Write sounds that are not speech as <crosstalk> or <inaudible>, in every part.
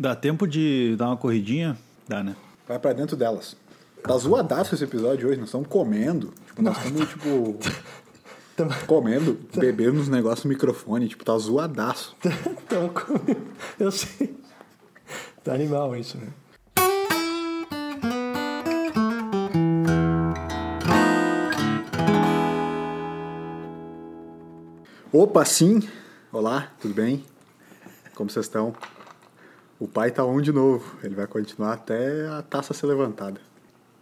Dá tempo de dar uma corridinha? Dá, né? Vai pra dentro delas. Tá zoadaço esse episódio hoje, nós estamos comendo. Tipo, nós estamos, tipo. <laughs> comendo, <laughs> bebendo uns negócios no microfone, tipo, tá zoadaço. <laughs> Então, eu sei. Tá animal isso, né? Opa, sim! Olá, tudo bem? Como vocês estão? O pai tá on de novo, ele vai continuar até a taça ser levantada.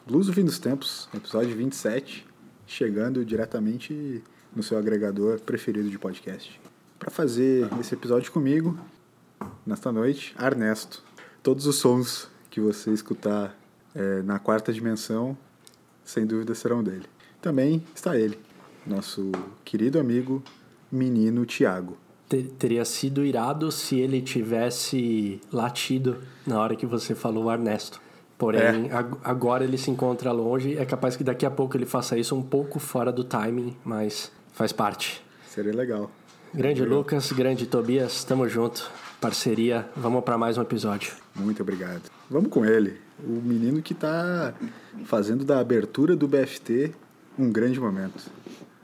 Blues do Fim dos Tempos, episódio 27, chegando diretamente no seu agregador preferido de podcast. Para fazer esse episódio comigo, nesta noite, Ernesto. Todos os sons que você escutar é, na quarta dimensão, sem dúvida serão dele. Também está ele, nosso querido amigo menino Tiago. Teria sido irado se ele tivesse latido na hora que você falou Ernesto. Porém, é. agora ele se encontra longe. É capaz que daqui a pouco ele faça isso um pouco fora do timing, mas faz parte. Seria legal. Grande legal. Lucas, grande Tobias, tamo junto. Parceria, vamos para mais um episódio. Muito obrigado. Vamos com ele, o menino que está fazendo da abertura do BFT um grande momento.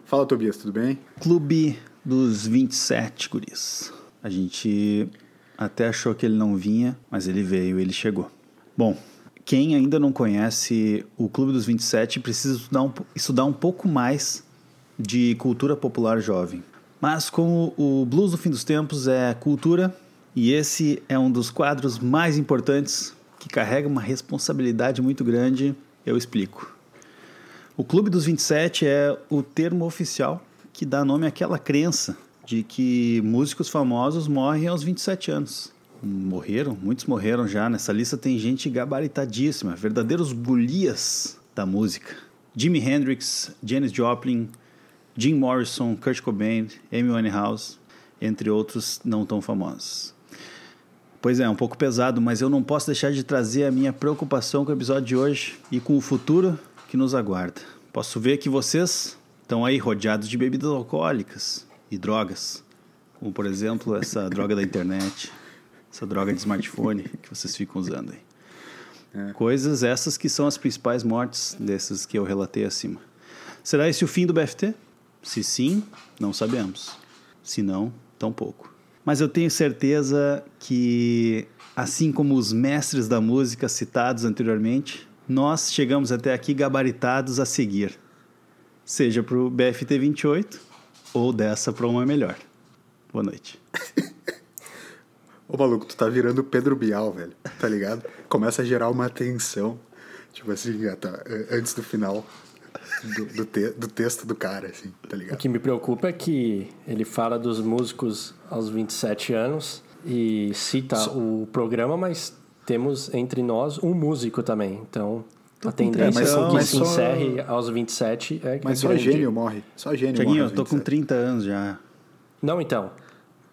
Fala, Tobias, tudo bem? Clube dos 27 guris. A gente até achou que ele não vinha, mas ele veio, ele chegou. Bom, quem ainda não conhece o Clube dos 27 precisa estudar um, estudar um pouco mais de cultura popular jovem. Mas como o Blues do Fim dos Tempos é cultura, e esse é um dos quadros mais importantes que carrega uma responsabilidade muito grande, eu explico. O Clube dos 27 é o termo oficial que dá nome àquela crença de que músicos famosos morrem aos 27 anos. Morreram, muitos morreram já. Nessa lista tem gente gabaritadíssima, verdadeiros golias da música. Jimi Hendrix, Janis Joplin, Jim Morrison, Kurt Cobain, Amy Winehouse, entre outros não tão famosos. Pois é, um pouco pesado, mas eu não posso deixar de trazer a minha preocupação com o episódio de hoje e com o futuro que nos aguarda. Posso ver que vocês estão aí rodeados de bebidas alcoólicas e drogas, como por exemplo essa <laughs> droga da internet, essa droga de smartphone que vocês ficam usando aí. É. Coisas essas que são as principais mortes dessas que eu relatei acima. Será esse o fim do BFT? Se sim, não sabemos. Se não, tampouco. Mas eu tenho certeza que, assim como os mestres da música citados anteriormente, nós chegamos até aqui gabaritados a seguir seja para o BFT 28 ou dessa para uma melhor. Boa noite. <laughs> Ô maluco, tu tá virando Pedro Bial, velho, tá ligado? Começa a gerar uma tensão, tipo assim, tá, antes do final do, do, te, do, texto do cara, assim, tá ligado? O que me preocupa é que ele fala dos músicos aos 27 anos e cita so... o programa, mas temos entre nós um músico também, então a tendência é, mas, que mas se só... encerre aos 27 é Mas só gênio morre. Só gênio Tiaguinho, morre. eu tô com 30 anos já. Não, então.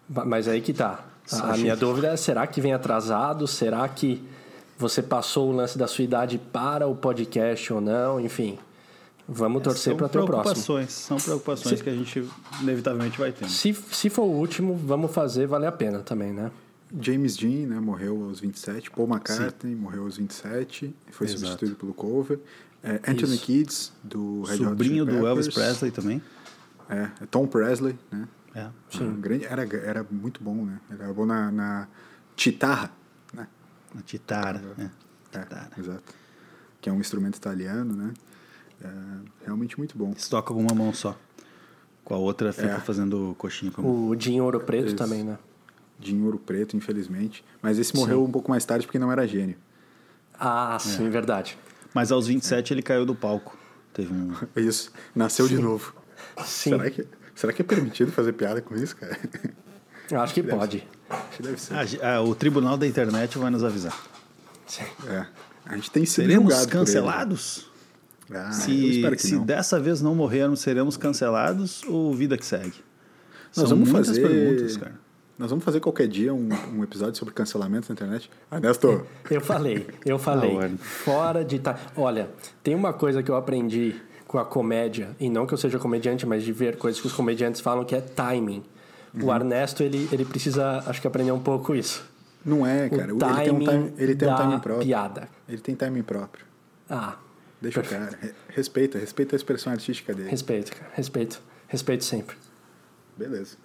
Mas aí que tá. a minha dúvida é: será que vem atrasado? Será que você passou o lance da sua idade para o podcast ou não? Enfim. Vamos é, torcer para ter o próximo. São preocupações se, que a gente inevitavelmente vai ter. Se, se for o último, vamos fazer valer a pena também, né? James Dean, né, morreu aos 27. Paul McCartney Sim. morreu aos 27 foi Exato. substituído pelo cover. É, Anthony Isso. Kids, do Red Sobrinho do Elvis Presley também. É, é Tom Presley, né? É. Sim. Um grande, era, era muito bom, né? Era bom na, na chitarra, né? Na chitara, é. é. exato. Que é um instrumento italiano, né? É, realmente muito bom. Se toca com uma mão só. Com a outra fica é. fazendo coxinha. Com o Dinho Ouro Preto Isso. também, né? De Ouro Preto, infelizmente. Mas esse morreu sim. um pouco mais tarde porque não era gênio. Ah, sim, é. verdade. Mas aos 27 é. ele caiu do palco. Teve um... <laughs> Isso, nasceu sim. de novo. Sim. Será que, será que é permitido fazer piada com isso, cara? Eu acho que pode. Acho que deve ser. Ah, o tribunal da internet vai nos avisar. Sim. É. A gente tem sido Seremos cancelados? Ah, se se dessa vez não morrermos, seremos cancelados ou vida que segue? Nós São vamos fazer perguntas, cara. Nós vamos fazer qualquer dia um, um episódio sobre cancelamento na internet? Ernesto? Eu falei, eu falei. Não, fora de. Ta... Olha, tem uma coisa que eu aprendi com a comédia, e não que eu seja comediante, mas de ver coisas que os comediantes falam que é timing. Uhum. O Ernesto, ele, ele precisa, acho que, aprender um pouco isso. Não é, cara. o ele tem um timing time, ele tem um timing próprio. piada. Ele tem timing próprio. Ah, Deixa o cara. Re- Respeita, respeita a expressão artística dele. respeito, cara. Respeito. Respeito sempre. Beleza.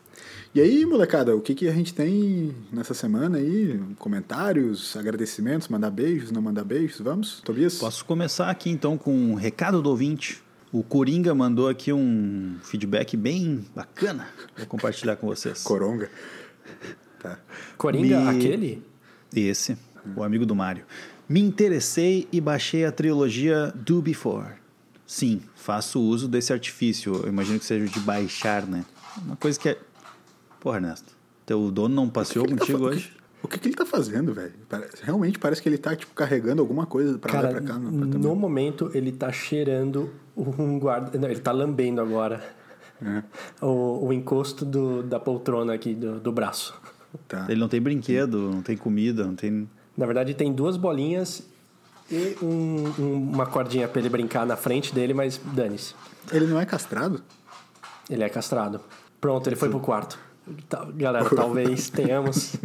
E aí, molecada, o que, que a gente tem nessa semana aí? Comentários, agradecimentos, mandar beijos, não mandar beijos? Vamos, Tobias? Posso começar aqui então com um recado do ouvinte. O Coringa mandou aqui um feedback bem bacana. Vou compartilhar com vocês. Coronga. Tá. Coringa, Me- aquele? Esse, o amigo do Mário. Me interessei e baixei a trilogia Do Before. Sim, faço uso desse artifício. Eu imagino que seja de baixar, né? Uma coisa que é. Porra, Ernesto. Teu dono não passeou O que que tá contigo fa- hoje? O que, que ele tá fazendo, velho? Realmente parece que ele tá, tipo, carregando alguma coisa pra lá Cara, e pra cá. No no momento ele tá cheirando um guarda. Não, ele tá lambendo agora É, o, o encosto do, da poltrona aqui do, do braço. tá. Ele não tem brinquedo, não tem comida, não tem. Na verdade, tem duas bolinhas e um- um- uma cordinha pra ele brincar na frente dele, mas dane-se. Ele não é castrado? Ele é castrado. Pronto, ele foi pro quarto. Galera, talvez <laughs> tenhamos.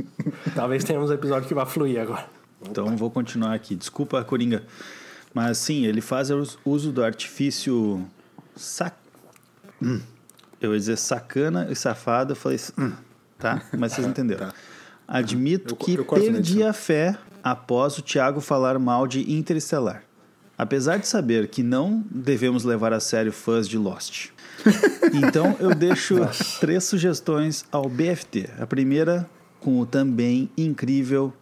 talvez tenhamos um episódio que vai fluir agora. Então vou continuar aqui. Desculpa, Coringa. Mas sim, ele faz us- uso do artifício. Sac... Hum. Eu ia dizer sacana e safado. Eu falei. hum, tá? Mas vocês <laughs> entenderam. Tá. Admito Eu que eu perdi a fé após o Thiago falar mal de Interestelar. Apesar de saber que não devemos levar a sério fãs de Lost. <laughs> Então eu deixo três sugestões ao BFT. A primeira com o também incrível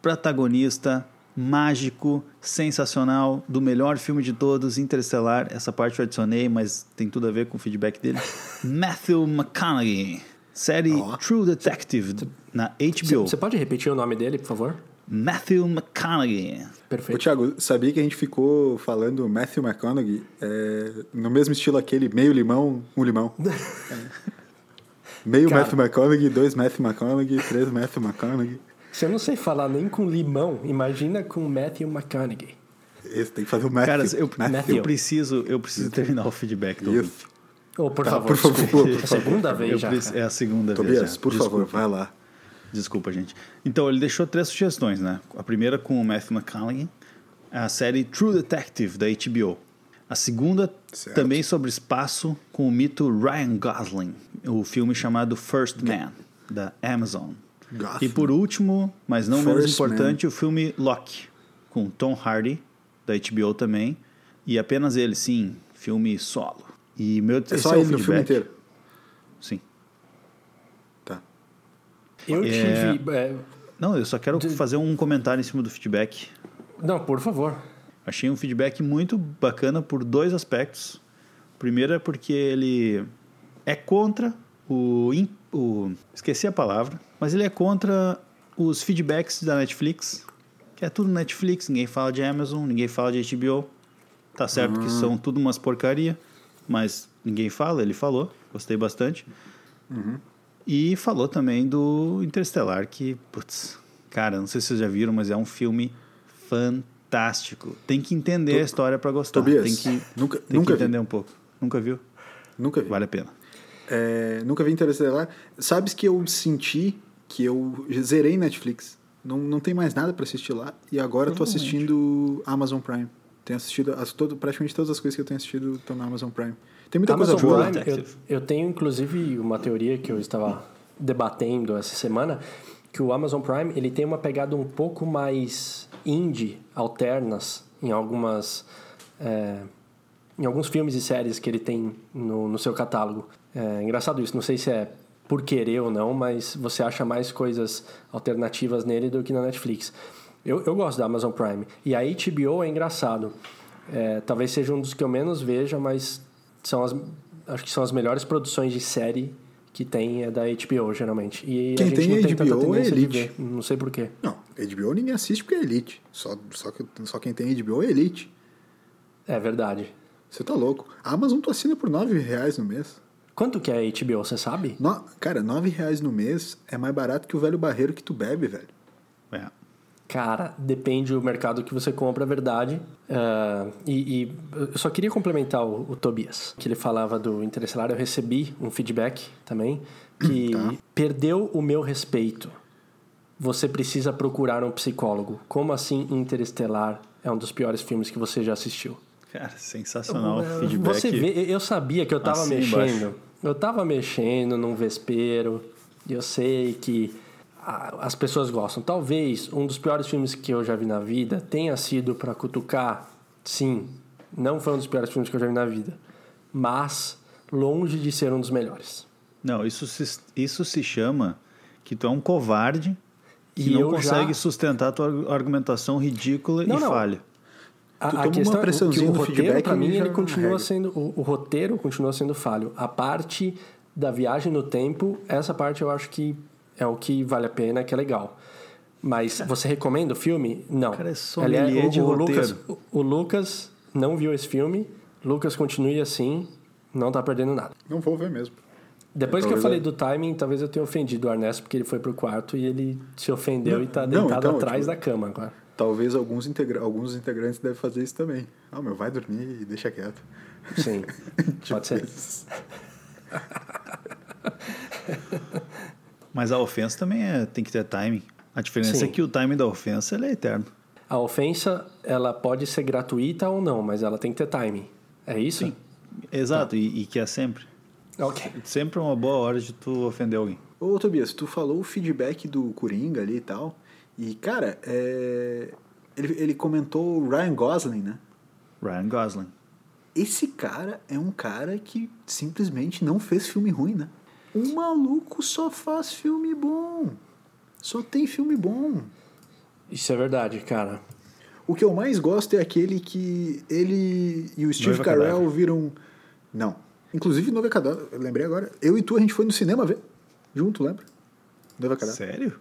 protagonista mágico, sensacional, do melhor filme de todos, Interestelar. Essa parte eu adicionei, mas tem tudo a ver com o feedback dele. <laughs> Matthew McConaughey. Série Ó. True Detective na HBO. Você pode repetir o nome dele, por favor? Matthew McConaughey. Ô, Perfeito. Thiago, sabia que a gente ficou falando Matthew McConaughey é, no mesmo estilo aquele meio limão, um limão? <laughs> É. Meio Cara. Matthew McConaughey, dois Matthew McConaughey, três Matthew McConaughey. Se eu não sei falar nem com limão, imagina com Matthew McConaughey. Esse tem que fazer o Matthew. Cara, eu, Matthew. eu preciso, eu preciso terminar o feedback do. Isso. Oh, por Tá, favor, por favor, por É a segunda vez já. é a segunda vez. Tobias, por Desculpa. favor, vai lá. Desculpa, gente. Então, ele deixou três sugestões, né? A primeira com o Matthew McConaughey, a série True Detective, da HBO. A segunda, Certo. também sobre espaço, com o mito Ryan Gosling, o filme chamado First Man, da Amazon. Gosling. E por último, mas não menos First importante, o filme Locke, com Tom Hardy, da HBO também. E apenas ele, sim, filme solo. E meu É só o ele no filme feedback. inteiro. Sim. Eu É. tive. é, Não, eu só quero fazer um comentário em cima do feedback. Não, por favor. Achei um feedback muito bacana por dois aspectos. Primeiro é porque ele é contra o, o. Esqueci a palavra, mas ele é contra os feedbacks da Netflix, que é tudo Netflix, ninguém fala de Amazon, ninguém fala de HBO. Tá certo que são tudo umas porcaria, mas ninguém fala, ele falou, gostei bastante. E falou também do Interestelar, que, putz, cara, não sei se vocês já viram, mas é um filme fantástico. Tem que entender a história pra gostar. Tobias, tem que, nunca- tem nunca que vi. entender um pouco. Nunca viu? Nunca vi. Vale a pena. É, nunca vi Interestelar. Sabes que eu senti que eu zerei Netflix. Não, não tem mais nada pra assistir lá. E agora eu tô Provavelmente. assistindo Amazon Prime. Tenho assistido as, todo, praticamente todas as coisas que eu tenho assistido estão na Amazon Prime. Tem muita Amazon coisa boa. Eu, eu tenho inclusive uma teoria que eu estava debatendo essa semana, que o Amazon Prime ele tem uma pegada um pouco mais indie, alternas, em algumas... é, em alguns filmes e séries que ele tem no, no seu catálogo. É engraçado isso, não sei se é por querer ou não, mas você acha mais coisas alternativas nele do que na Netflix. Eu, eu gosto da Amazon Prime. E a HBO é engraçado. É, talvez seja um dos que eu menos veja, mas são as, acho que são as melhores produções de série que tem é da HBO, geralmente. E Quem a gente tem não tem tanta HBO é tendência de Elite. ver, Não sei porquê. Não, HBO ninguém assiste porque é Elite. Só, só, que- só quem tem HBO é Elite. É verdade. Você tá louco. A Amazon tu assina por 9 reais no mês. Quanto que é a HBO, você sabe? No, cara, 9 reais no mês é mais barato que o velho barreiro que tu bebe, velho. É. Cara, depende do mercado que você compra, é verdade. Ah, e, e eu só queria complementar o, o Tobias, que ele falava do Interestelar. Eu recebi um feedback também que Tá. perdeu o meu respeito você precisa procurar um psicólogo. Como assim Interestelar é um dos piores filmes que você já assistiu? Cara, sensacional o feedback. Você vê, eu sabia que eu tava assim mexendo. embaixo. Eu tava mexendo num vespeiro. E eu sei que as pessoas gostam. Talvez um dos piores filmes que eu já vi na vida tenha sido pra cutucar. Sim, não foi um dos piores filmes que eu já vi na vida. Mas longe de ser um dos melhores. Não, isso se, isso se chama que tu é um covarde que E não eu já- consegue sustentar a tua argumentação ridícula Não, e não. falha. A, Tu a uma questão é que o roteiro, e mim, ele continua sendo. O, o roteiro continua sendo falho. A parte da viagem no tempo, essa parte eu acho que é o que vale a pena, que é legal. Mas você recomenda o filme? Não. Cara, é sommelier o, de o. Lucas, o, o Lucas não viu esse filme. Lucas continue assim, não tá perdendo nada. Não vou ver mesmo. Depois que eu falei do timing, talvez eu tenha ofendido o Ernesto, porque ele foi pro quarto e ele se ofendeu Não, e tá não, deitado então, atrás tipo- da cama agora. Talvez alguns, integra alguns integrantes devem fazer isso também. Ah, meu, vai dormir e deixa quieto. Sim, <laughs> Tipo pode ser. <laughs> Mas a ofensa também é, tem que ter timing. A diferença Sim. é que o timing da ofensa ele é eterno. A ofensa, ela pode ser gratuita ou não, mas ela tem que ter timing. É isso? Exato, e, e que é sempre. Ok. Sempre é uma boa hora de tu ofender alguém. Ô, Tobias, tu falou o feedback do Coringa ali e tal. E, cara, é... ele, ele comentou o Ryan Gosling, né? Ryan Gosling. Esse cara é um cara que simplesmente não fez filme ruim, né? O maluco só faz filme bom. Só tem filme bom. Isso é verdade, cara. O que eu mais gosto é aquele que ele e o Steve Noiva Carell Cadáver. viram. Não. Inclusive, Noiva Cadáver, eu lembrei agora. Eu e tu, a gente foi no cinema ver. Junto, lembra? Noiva Cadáver. Sério?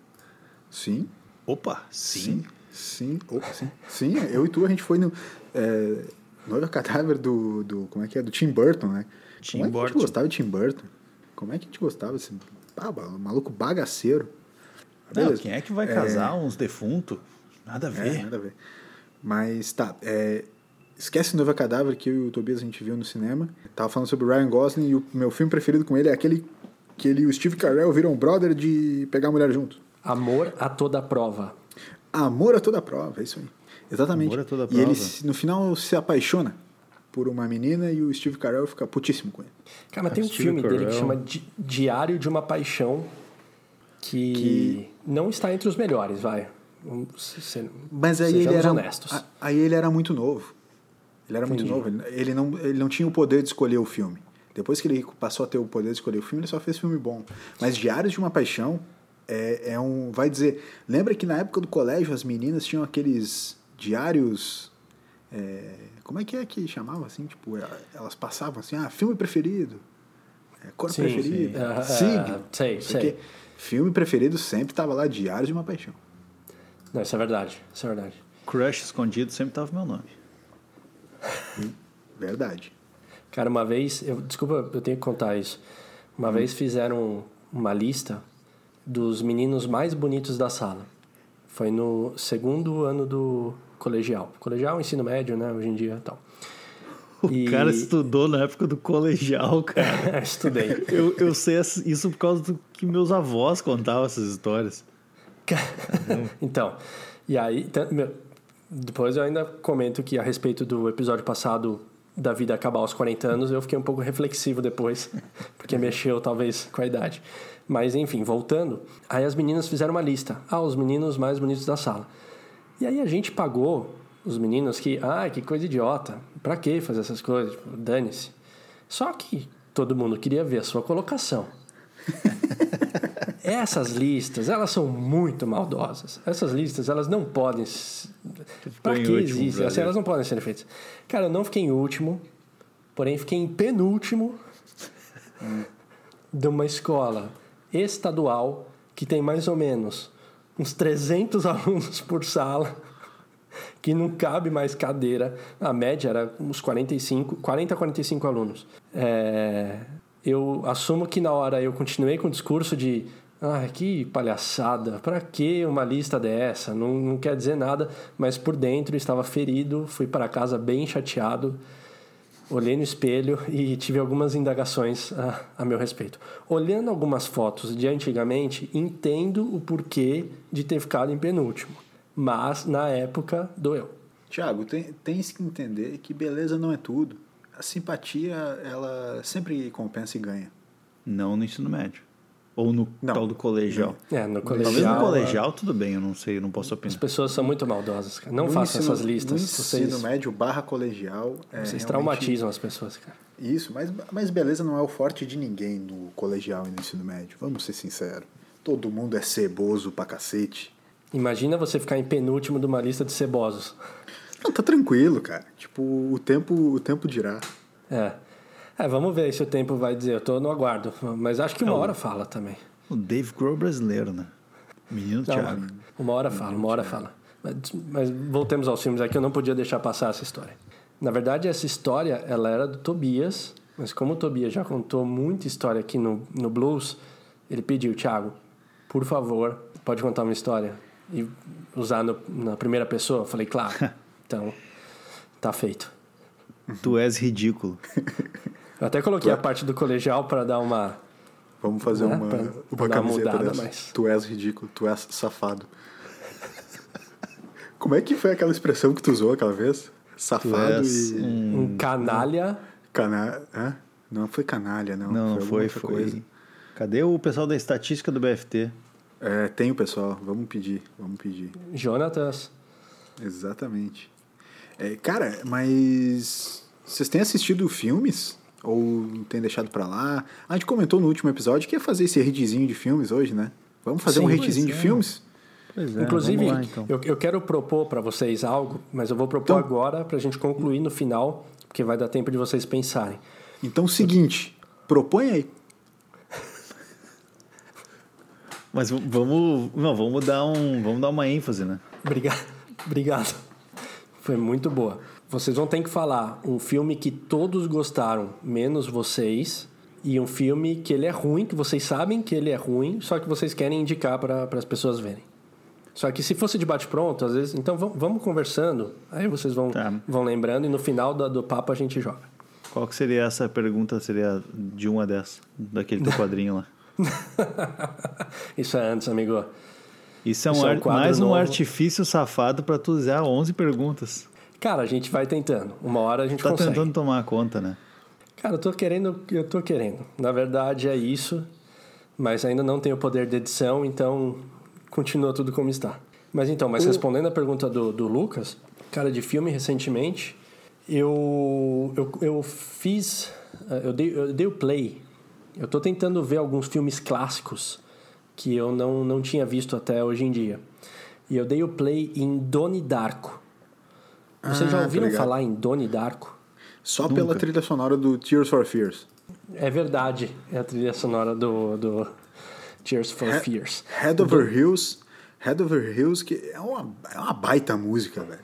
Sim. Opa, sim. Sim. Oh, sim. Sim, eu e tu, a gente foi no. É, Noiva Cadáver do, do. Como é que é? Do Tim Burton, né? Tim Como é que a Burton. gente gostava de Tim Burton? Como é que a gente gostava desse. Ah, maluco bagaceiro. Não, Beleza. quem é que vai casar uns defuntos? Nada a É, ver. nada a ver. Mas tá, é, esquece Noiva Cadáver que eu e o Tobias a gente viu no cinema. Tava falando sobre o Ryan Gosling e o meu filme preferido com ele é aquele que ele e o Steve Carell viram brother de pegar a mulher junto. Amor a toda prova. Amor a toda prova, é isso aí. Exatamente. Amor a toda E prova. ele se- no final se apaixona por uma menina e o Steve Carell fica putíssimo com ele. Cara, mas tem um Steve filme dele que Carell. chama Di- Diário de uma Paixão que, Que- não está entre os melhores, vai. Ser- Mas aí ele era honestos. a- aí ele era muito novo. Ele era muito novo. Ele, ele não ele não tinha o poder de escolher o filme. Depois que ele passou a ter o poder de escolher o filme, ele só fez filme bom. Mas Diários de uma Paixão é, é um. Vai dizer. Lembra que na época do colégio as meninas tinham aqueles diários. É, como é que é que chamava assim? Tipo, é, elas passavam assim, ah, filme preferido. É, cor Sim, preferida. sim. Ah, signo. sei, não sei sei. Filme preferido sempre tava lá, Diários de uma Paixão. Não, isso é verdade. Isso é verdade. Crush escondido sempre tava meu nome. Verdade. Cara, uma vez, eu, desculpa, eu tenho que contar isso. Uma vez fizeram uma lista dos meninos mais bonitos da sala. Foi no segundo ano do colegial. Colegial, ensino médio, né? Hoje em dia tal. O E- cara estudou na época do colegial, <laughs> cara. Estudei. Eu, eu sei isso por causa do que meus avós contavam essas histórias. <laughs> então, e aí, depois eu ainda comento que a respeito do episódio passado da vida acabar aos 40 anos, eu fiquei um pouco reflexivo depois, <laughs> porque mexeu talvez com a idade. Mas enfim, voltando, aí as meninas fizeram uma lista. Ah, os meninos mais bonitos da sala. E aí a gente pagou os meninos que, ah, que coisa idiota, pra que fazer essas coisas? Tipo, Dane-se. Só que todo mundo queria ver a sua colocação. <laughs> Essas listas, elas são muito maldosas. Essas listas, elas não podem. em que existem? Assim, elas não podem ser feitas. Cara, eu não fiquei em último, porém fiquei em penúltimo <laughs> de uma escola estadual que tem mais ou menos uns 300 <laughs> alunos por sala, que não cabe mais cadeira. A média era uns 45, 40 a 45 alunos. É, eu assumo que na hora eu continuei com o discurso de ah, que palhaçada, pra que uma lista dessa? Não, não quer dizer nada, mas por dentro estava ferido, fui para casa bem chateado. Olhei no espelho e tive algumas indagações a, a meu respeito. Olhando algumas fotos de antigamente, entendo o porquê de ter ficado em penúltimo. Mas, na época, doeu. Tiago, tem, tens que entender que beleza não é tudo. A simpatia, ela sempre compensa e ganha. Não no ensino médio. Ou no Não. tal do colegial. É, no Talvez colegial... no colegial, tudo bem, eu não sei, eu não posso As opinar. pessoas são muito maldosas, cara. Não No façam ensino- essas listas. No Vocês, ensino médio barra colegial. é vocês realmente traumatizam as pessoas, cara. Isso, mas, mas beleza não é o forte de ninguém no colegial e no ensino médio. Vamos ser sinceros. Todo mundo é ceboso pra cacete. Imagina você ficar em penúltimo de uma lista de cebosos. Não, tá tranquilo, cara. Tipo, o tempo, o tempo dirá. É. É, vamos ver se o tempo vai dizer. Eu tô no aguardo. Mas acho que uma hora fala também. O Dave Grohl brasileiro, né? Menino Não, Thiago. uma hora fala, uma hora fala. Mas, mas voltemos aos filmes aqui, eu não podia deixar passar essa história. Na verdade, essa história, ela era do Tobias, mas como o Tobias já contou muita história aqui no, no Blues, ele pediu, Thiago, por favor, pode contar uma história e usar no- na primeira pessoa? Eu falei, claro. <laughs> Então, tá feito. Tu és ridículo. <laughs> Eu até coloquei a parte do colegial para dar uma... Vamos fazer Né? uma, Pra- uma pra camiseta mudada, dessa. mas- Tu és ridículo, tu és safado. <laughs> Como é que foi aquela expressão que tu usou aquela vez? Safado és e. Um canalha... Cana... Hã? Não foi canalha, não. Não, foi, outra foi. coisa. Cadê o pessoal da estatística do BFT? É, tem o pessoal. Vamos pedir, vamos pedir. Jonatas... Exatamente. É, cara, mas vocês têm assistido filmes? Ou tem deixado pra lá? A gente comentou no último episódio que ia fazer esse hitzinho de filmes hoje, né? Vamos fazer Sim, um hitzinho de é. filmes? Pois é, Inclusive, lá, então. eu, eu quero propor para vocês algo, mas eu vou propor Então- agora para a gente concluir no final, porque vai dar tempo de vocês pensarem. Então, seguinte, propõe aí. Mas vamos, não, vamos dar um, vamos dar uma ênfase, né? Obrigado. <laughs> Obrigado. Foi muito boa. Vocês vão ter que falar um filme que todos gostaram, menos vocês, e um filme que ele é ruim, que vocês sabem que ele é ruim, só que vocês querem indicar para as pessoas verem. Só que se fosse de bate-pronto, às vezes. Então vamos, vamos conversando, aí vocês vão, Tá. vão lembrando e no final do, do papo a gente joga. Qual que seria essa pergunta? Seria de 1 a 10, daquele teu quadrinho lá. <laughs> Isso é antes, amigo. Isso é, um Isso é um ar- mais um novo. artifício safado pra tu usar 11 perguntas. Cara, a gente vai tentando. Uma hora a gente Tá consegue. tentando tomar conta, né? Cara, eu tô querendo, eu tô querendo. Na verdade é isso, mas ainda não tenho o poder de edição, então continua tudo como está. Mas então, mas respondendo a pergunta do, do Lucas, cara, de filme recentemente, eu, eu, eu fiz, eh, eu dei, eu dei o play. Eu tô tentando ver alguns filmes clássicos que eu não, não tinha visto até hoje em dia. E eu dei o play em Doni Darko. Vocês já Ah, tô ouviram ligado. falar em Doni Darko? Só pela trilha sonora do Tears for Fears. É verdade, é a trilha sonora do, do Tears for He- Fears. Head Over Hills. Head Over Hills, que é uma, é uma baita música, velho.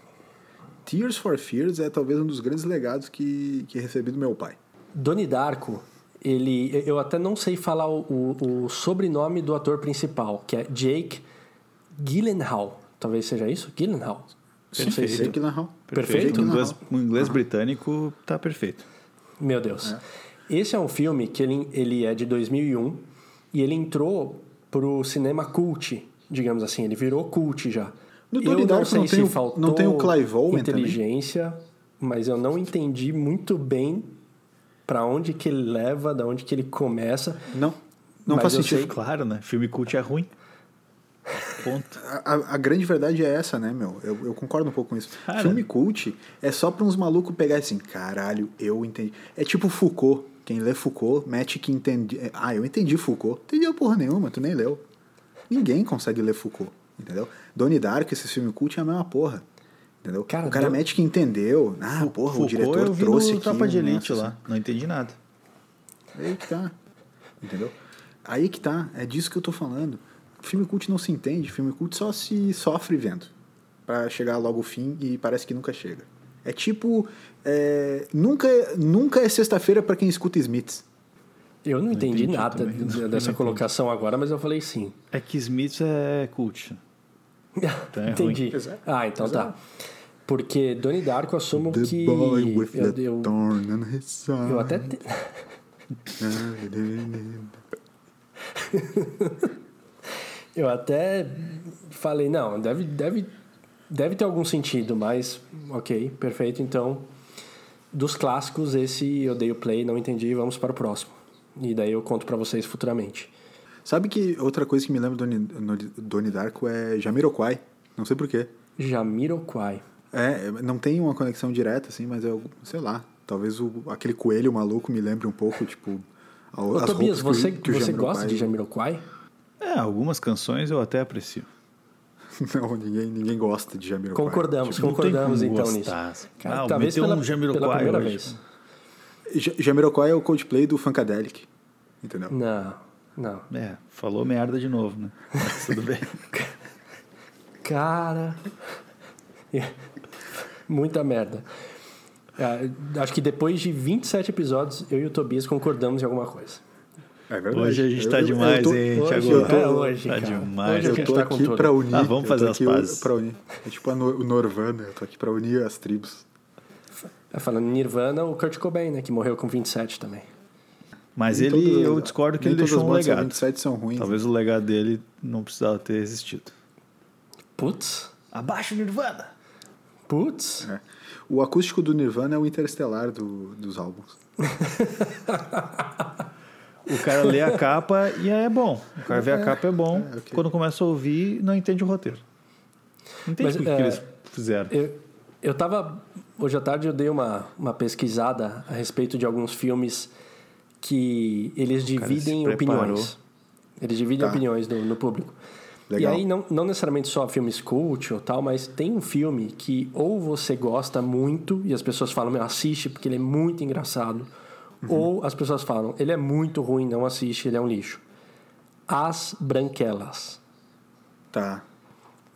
Tears for Fears é talvez um dos grandes legados que, que recebi do meu pai. Donnie Darko, ele, eu até não sei falar o, o, o sobrenome do ator principal, que é Jake Gyllenhaal. Talvez seja isso? Gyllenhaal. Eu não sei se- Jake Gyllenhaal. Perfeito? O inglês, o inglês britânico tá perfeito. Meu Deus. Esse é um filme que ele, ele é de 2001 e ele entrou pro cinema cult, digamos assim. Ele virou cult já. No eu não sei não se tem o- faltou não tem o Clive Owen também? inteligência, mas eu não entendi muito bem para onde que ele leva, da onde que ele começa. Não, não Mas faz sentido. sei- Claro, né? Filme cult é ruim. Ponto. A, a- grande verdade é essa, né, meu? Eu, eu concordo um pouco com isso. Cara. Filme cult é só pra uns malucos pegar assim, caralho, eu entendi. É tipo Foucault. Quem lê Foucault, mete que entendi. é, Ah, eu entendi Foucault. Entendeu porra nenhuma, tu nem leu. Ninguém consegue ler Foucault, entendeu? Donnie Darko, esse filme cult é a mesma porra. Entendeu? Cara, o cara Don- mete que entendeu. Ah, porra, o Foucault diretor eu vi trouxe no. Tropa de um Elite negócio lá. Não entendi nada. assim. Aí que tá. Entendeu? Aí que tá. É disso que eu tô falando. Filme cult não se entende. Filme cult só se sofre vendo. Pra chegar logo o fim e parece que nunca chega. É tipo. é, nunca, nunca é sexta-feira pra quem escuta Smiths. Eu não entendi, entendi nada também. <laughs> dessa entendi. colocação agora, mas eu falei sim. É que Smith é cult. <laughs> Tá, é Entendi. Exato. Ah, então tá. Porque Donnie Darko assumo The que. boy with eu, the eu, thorn on his side. eu até. te- <laughs> Eu até falei, não, deve, deve, deve ter algum sentido, mas ok, perfeito. Então, dos clássicos, esse eu dei o play, não entendi, vamos para o próximo. E daí eu conto para vocês futuramente. Sabe que outra coisa que me lembra do Doni- Darko é Jamiroquai. Não sei porquê. Jamiroquai. É, não tem uma conexão direta, assim, mas eu, sei lá. Talvez o, aquele coelho maluco me lembre um pouco, tipo. a- Ô, as Tobias, roupas que o- você, que você gosta de Jamiroquai? É, algumas canções eu até aprecio. <laughs> Não, ninguém, ninguém gosta de Jamiroquai. Concordamos, Tipo, concordamos então gostar. nisso. Ah, talvez meteu pela, um Jamiroquai pela primeira hoje. vez. Ja- Jamiroquai é o Coldplay do Funkadelic. Entendeu? Não, não. É, falou merda de novo, né? Mas tudo bem. <laughs> Cara. <laughs> Muita merda. É, acho que depois de 27 episódios, eu e o Tobias concordamos em alguma coisa. É verdade. Hoje a gente tá eu- demais, tô- hein, hoje, Thiago? é hoje, Tá cara. demais. Hoje a Eu tô tá aqui pra unir. Ah, vamos fazer as pazes. Pra unir. É tipo a no- o Norvana, eu tô aqui pra unir as tribos. É, falando em Nirvana, o Kurt Cobain, né? Que morreu com 27 também. Mas Nem ele, todas- eu discordo que ele deixou um legado. 27 são ruins. Talvez o legado dele não precisava ter existido. Putz. Abaixo Nirvana! Putz. É. O acústico do Nirvana é o interestelar do, dos álbuns. <laughs> O cara lê a capa e é bom. O cara vê a capa é bom. é, ok. Quando começa a ouvir, não entende o roteiro. Não entende Mas, o que, é, que eles fizeram. Eu, eu tava. Hoje à tarde eu dei uma, uma pesquisada a respeito de alguns filmes que eles dividem se preparou. opiniões. Eles dividem Tá. opiniões no, no público. Legal. E aí, não, não necessariamente só filmes cult ou tal, mas tem um filme que ou você gosta muito e as pessoas falam, meu, assiste porque ele é muito engraçado. Uhum. Ou as pessoas falam, ele é muito ruim, não assiste, ele é um lixo. As Branquelas. Tá.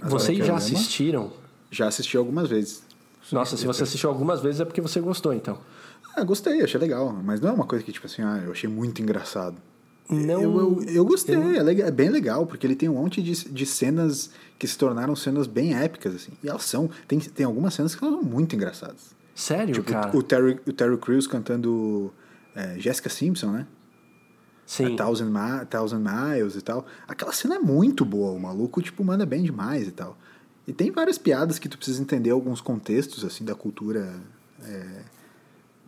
As Vocês já Branquelas. assistiram? Já assisti algumas vezes. Nossa, se você assistiu algumas vezes é porque você gostou, então. Ah, gostei, achei legal. Mas não é uma coisa que, tipo assim, ah, eu achei muito engraçado. Não. Eu, eu, eu gostei, É, lega- é bem legal, porque ele tem um monte de, de cenas que se tornaram cenas bem épicas, assim. E elas são. Tem, tem algumas cenas que são muito engraçadas. Sério, Tipo, cara? o Terry, o Terry Crews cantando é, Jessica Simpson, né? Sim. A Thousand, Mi- Thousand Miles e tal. Aquela cena é muito boa, o maluco, tipo, manda bem demais e tal. E tem várias piadas que tu precisa entender alguns contextos, assim, da cultura é,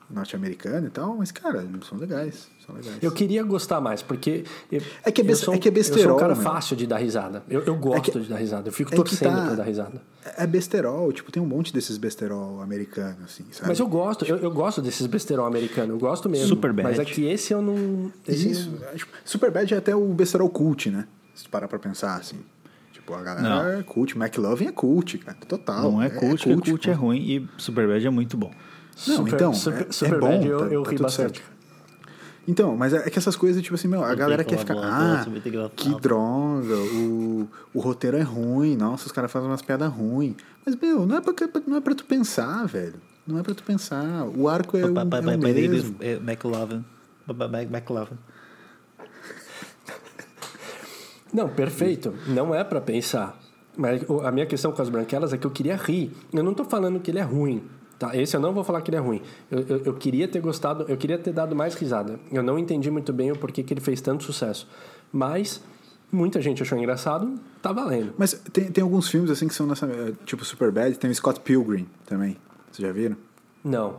norte-americana e tal, mas, cara, são legais, são legais. Eu queria gostar mais, porque. Eu, É que é eu bes- sou é que é Eu sou besterol, um cara meu. fácil de dar risada. Eu, eu gosto que- de dar risada. Eu fico é torcendo tá- pra dar risada. É besterol, tipo, tem um monte desses besterol americanos, assim, sabe? Mas eu gosto, eu, eu gosto desses besterol americanos. Eu gosto mesmo. Superbad. Mas é que esse eu não. Esse Isso, é, tipo, Superbad é até o besterol cult, né? Se tu parar pra pensar, assim. Tipo, a galera Não. é cult, McLovin é cult, cara, total. Não é cult, porque cult é pô. ruim e Superbad é muito bom. Não, Super- então, Super, é- é Superbad bom, eu, tá- eu tá ri tudo bastante. certo. Então, mas é que essas coisas, tipo assim, meu, a galera quer ficar. Ah, que droga, o, o roteiro é ruim, nossa, os caras fazem umas piadas ruins. Mas, meu, não é, pra, não é pra tu pensar, velho. Não é pra tu pensar. O arco é o, é o mesmo. McLovin. McLovin. Não, perfeito. Não é pra pensar. Mas a minha questão com as branquelas é que eu queria rir. Eu não tô falando que ele é ruim. Tá? Esse eu não vou falar que ele é ruim. Eu, eu, eu queria ter gostado, eu queria ter dado mais risada. Eu não entendi muito bem o porquê que ele fez tanto sucesso. Mas muita gente achou engraçado, tá valendo. Mas tem, tem alguns filmes assim que são nessa. eh, Tipo Superbad, tem o Scott Pilgrim também. Vocês já viram? Não.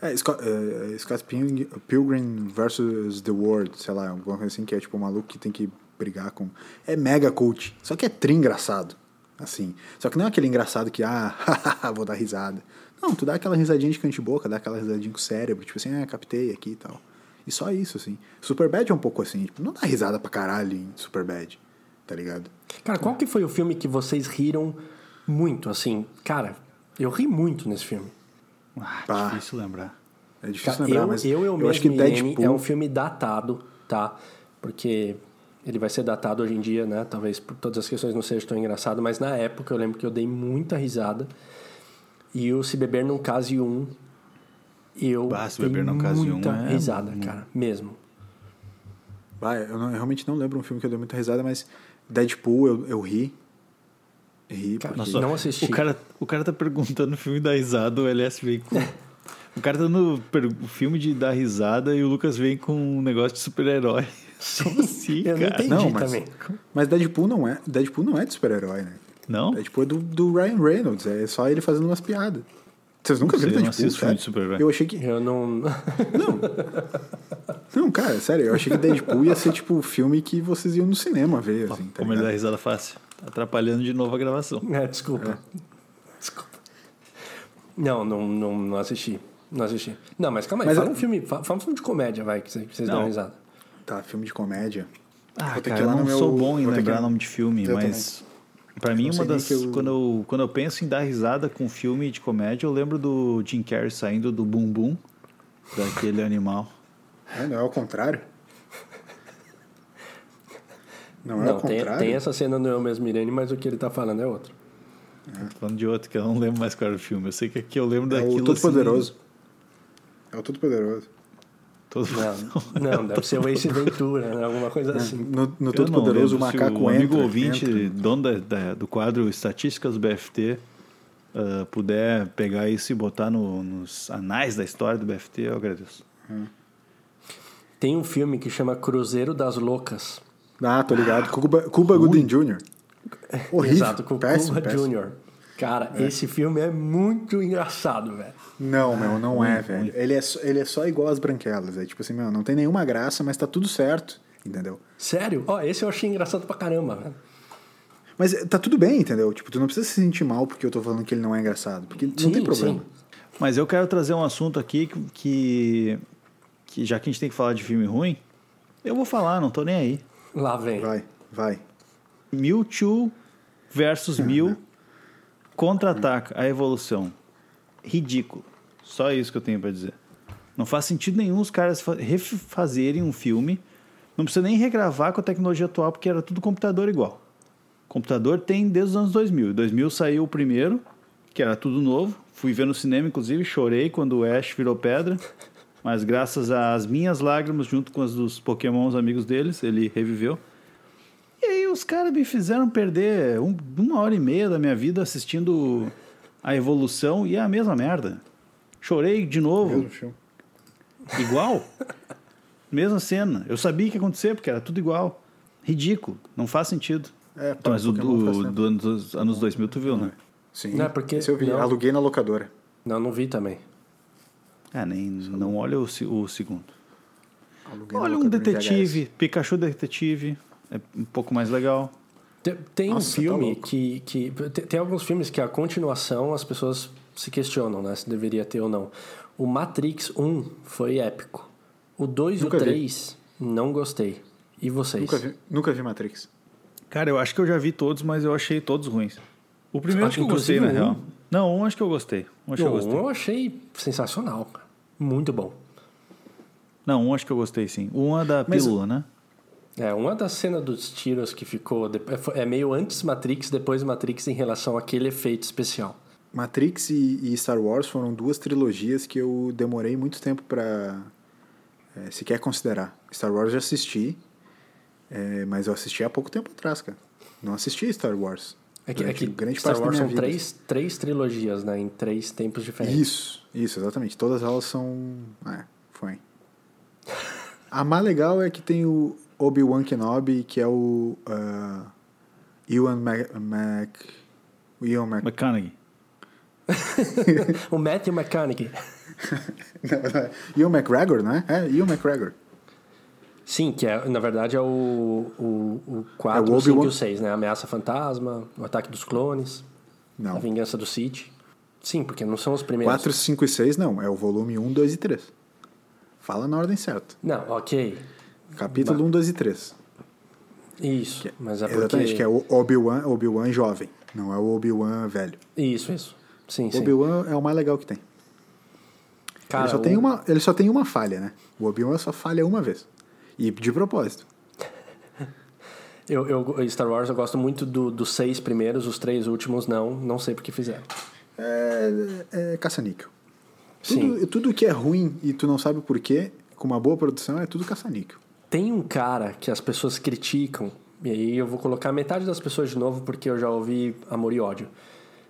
É, Scott, eh, Scott Pilgrim, Pilgrim versus The World, sei lá, alguma coisa assim, que é tipo um maluco que tem que brigar com. É mega cult. Só que é tri engraçado. Assim. Só que não é aquele engraçado que, ah, <laughs> vou dar risada. Não, tu dá aquela risadinha de cante-boca, dá aquela risadinha com o cérebro, tipo assim, ah, captei aqui e tal. E só isso, assim. Superbad é um pouco assim, tipo, não dá risada pra caralho em Superbad, tá ligado? Cara, qual que foi o filme que vocês riram muito, assim? Cara, eu ri muito nesse filme. Ah, Pá. difícil lembrar. É difícil Cara, lembrar, eu, mas eu, eu, eu acho que mesmo, Deadpool... é um filme datado, tá? Porque ele vai ser datado hoje em dia, né? Talvez por todas as questões não seja tão engraçado, mas na época eu lembro que eu dei muita risada. E o Se Beber Num Case Um, eu Bah, Se dei Beber Num Case Um muita é- risada, cara, mesmo. Vai, eu, não- eu realmente não lembro um filme que eu dei muita risada, mas Deadpool eu, eu ri. Ri, Cara, porque- não assisti. O cara, o cara tá perguntando o filme da risada, o LS vem com. <laughs> O cara tá no per- filme de dar risada e o Lucas vem com um negócio de super-herói. Como assim, Eu não cara? entendi Não, mas- também. Mas Deadpool não é, Deadpool não é de super-herói, né? Não? Deadpool é do, do Ryan Reynolds, é só ele fazendo umas piadas. Vocês nunca viram eu não Deadpool, assisto filme sério? de super-herói. Eu achei que... Eu não. Não, cara, sério, eu achei que Deadpool ia ser tipo o filme que vocês iam no cinema ver, assim, tá Como ele dá risada fácil. Tá atrapalhando de novo a gravação. É, desculpa. Desculpa. Não, não, não, não assisti. Não assisti. Não, mas calma aí. Mas fala eu- um filme. fa- Fala um filme de comédia, vai, que vocês, vocês dão Não. risada. Tá, filme de comédia. Ah, Vou cara, eu não meu- sou bom em vou ter que- lembrar nome de filme, Eu mas pra mim uma das eu- quando eu quando eu penso em dar risada com filme de comédia, eu lembro do Jim Carrey saindo do Bum Bum, daquele animal. É, não é ao contrário? Não é Não, ao tem, contrário? tem essa cena no Eu Mesmo Irene, mas o que ele tá falando é outro. Tô falando de outro que eu não lembro mais qual era o filme. Eu sei que aqui eu lembro É daquilo o Todo assim, Poderoso. É o Todo Poderoso. Todo... Não, não deve <laughs> ser o Ace Ventura, né? alguma coisa assim. No, no Eu Todo não Poderoso, o macaco o amigo entra, ouvinte, entra. dono da- da- do quadro Estatísticas do BFT, ah, puder pegar isso e botar no- nos anais da história do BFT, eu agradeço. Tem um filme que chama Cruzeiro das Loucas. Ah, tô ligado. Cuba, Cuba Gooding Jr. <laughs> Horrível. Exato, com péssimo, Cuba péssimo. Jr. Cara, esse filme é muito engraçado, velho. Não, meu, não é, velho. Ele é, só, ele é só igual às branquelas. É tipo assim, meu, não tem nenhuma graça, mas tá tudo certo, entendeu? Sério? Ó, esse eu achei engraçado pra caramba, velho. Mas tá tudo bem, entendeu? Tipo, tu não precisa se sentir mal porque eu tô falando que ele não é engraçado. Porque não Sim, tem problema. sim. Mas eu quero trazer um assunto aqui que, que, que já que a gente tem que falar de filme ruim, eu vou falar, não tô nem aí. Lá vem. Vai, vai. Mewtwo versus Mew contra-ataca a evolução. Ridículo. Só isso que eu tenho pra dizer. Não faz sentido nenhum os caras fa- refazerem um filme. Não precisa nem regravar com a tecnologia atual, porque era tudo computador igual. Computador tem desde os anos 2000. Em 2000 saiu o primeiro, que era tudo novo. Fui ver no cinema, inclusive, chorei quando o Ash virou pedra. Mas graças às minhas lágrimas, junto com as dos Pokémons amigos deles, ele reviveu. E aí os caras me fizeram perder um- uma hora e meia da minha vida assistindo a evolução e é a mesma merda. Chorei de novo, igual. <laughs> Mesma cena. Eu sabia que ia acontecer, porque era tudo igual. Ridículo. Não faz sentido. É, pá, Mas o do, do anos, dos anos 2000 tu viu, né? Sim. Não, é porque- Esse eu vi. não. Aluguei na locadora. Não, não vi também. Ah, nem, não olha o, o segundo. Aluguei na Olha um detetive, Pikachu detetive. É um pouco mais legal. Tem, Nossa, um tá filme louco. que, que. Tem, tem alguns filmes que a continuação as pessoas se questionam, né? Se deveria ter ou não. O Matrix 1 foi épico. O 2 e o Nunca vi. 3 não gostei. E vocês? Nunca vi, nunca vi Matrix. Cara, eu acho que eu já vi todos, mas eu achei todos ruins. O primeiro Ah, acho que eu gostei, na um? real. Não, um acho que eu gostei. Um acho que eu Não, gostei. um eu achei sensacional, cara. Muito bom. Não, um acho que eu gostei, sim. Um é da Mas- pílula, né? É, uma das cenas dos tiros que ficou. é, É meio antes Matrix, depois Matrix em relação àquele efeito especial. Matrix e, e Star Wars foram duas trilogias que eu demorei muito tempo pra é, sequer considerar. Star Wars eu já assisti, é, mas eu assisti há pouco tempo atrás, cara. Não assisti Star Wars. É que, é que grande Star parte Wars são vida. três, três trilogias, né? Em três tempos diferentes. Isso, isso, exatamente. Todas elas são. É, foi. <laughs> A mais legal é que tem o Obi-Wan Kenobi, que é o. Uh, Ewan Mac. Mac Ewan Mac. McConaughey. <laughs> o Matthew McConaughey. <laughs> Não, não é. Ewan McGregor, não é? É, Ewan McGregor. Sim, que é, na verdade é o, o, o 4, É o o 5 e o 6, né? Ameaça Fantasma, o Ataque dos Clones, a Não. Vingança do Sith. Sim, porque não são os primeiros. 4, 5 e 6 não, é o volume 1, 2 e 3. Fala na ordem certa. Não, ok. Capítulo 1, 2 e 3. Isso, mas é porque... Exatamente, que é o Obi-Wan Obi jovem, não é o Obi-Wan velho. Isso, isso. Sim, O. Obi-Wan é o mais legal que tem. Cara, ele, só o- tem uma, ele só tem uma falha, né? O Obi-Wan só falha uma vez. E de propósito. <laughs> Eu, eu, Star Wars eu gosto muito do- dos seis primeiros, os três últimos não, não sei porque fizeram. É, é caça-níquel. Sim. Tudo, tudo que é ruim e tu não sabe por quê, com uma boa produção, é tudo caça-níquel. Tem um cara que as pessoas criticam E aí eu vou colocar metade das pessoas de novo porque eu já ouvi Amor e Ódio.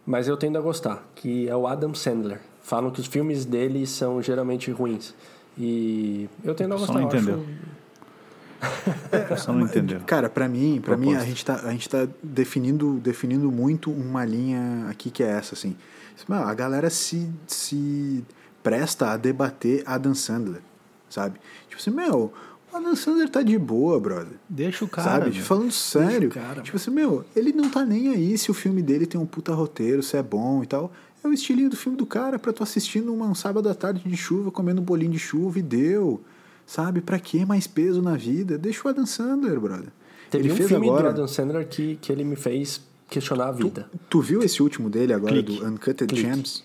Mas eu tendo a gostar, que é o Adam Sandler. Falam que os filmes dele são geralmente ruins. E eu tendo a Só gostar. não eu acho- entendeu. Só não entendeu. Cara, pra mim, para mim a gente tá, a gente tá definindo, definindo muito uma linha aqui que é essa, assim. A galera se, se presta a debater Adam Sandler, sabe? Tipo assim, meu, Adam Sandler tá de boa, brother. Deixa o cara. sabe? meu. Falando sério. cara, tipo assim, meu, ele não tá nem aí se o filme dele tem um puta roteiro, se é bom e tal. É o estilinho do filme do cara pra tu assistindo uma- um sábado à tarde de chuva, comendo um bolinho de chuva e deu. Sabe? Pra que mais peso na vida? Deixa o Adam Sandler, brother. Teve ele um fez filme agora. do Adam Sandler que, que ele me fez questionar a vida. Tu viu esse último dele agora, Clique. do Uncut Clique. Gems?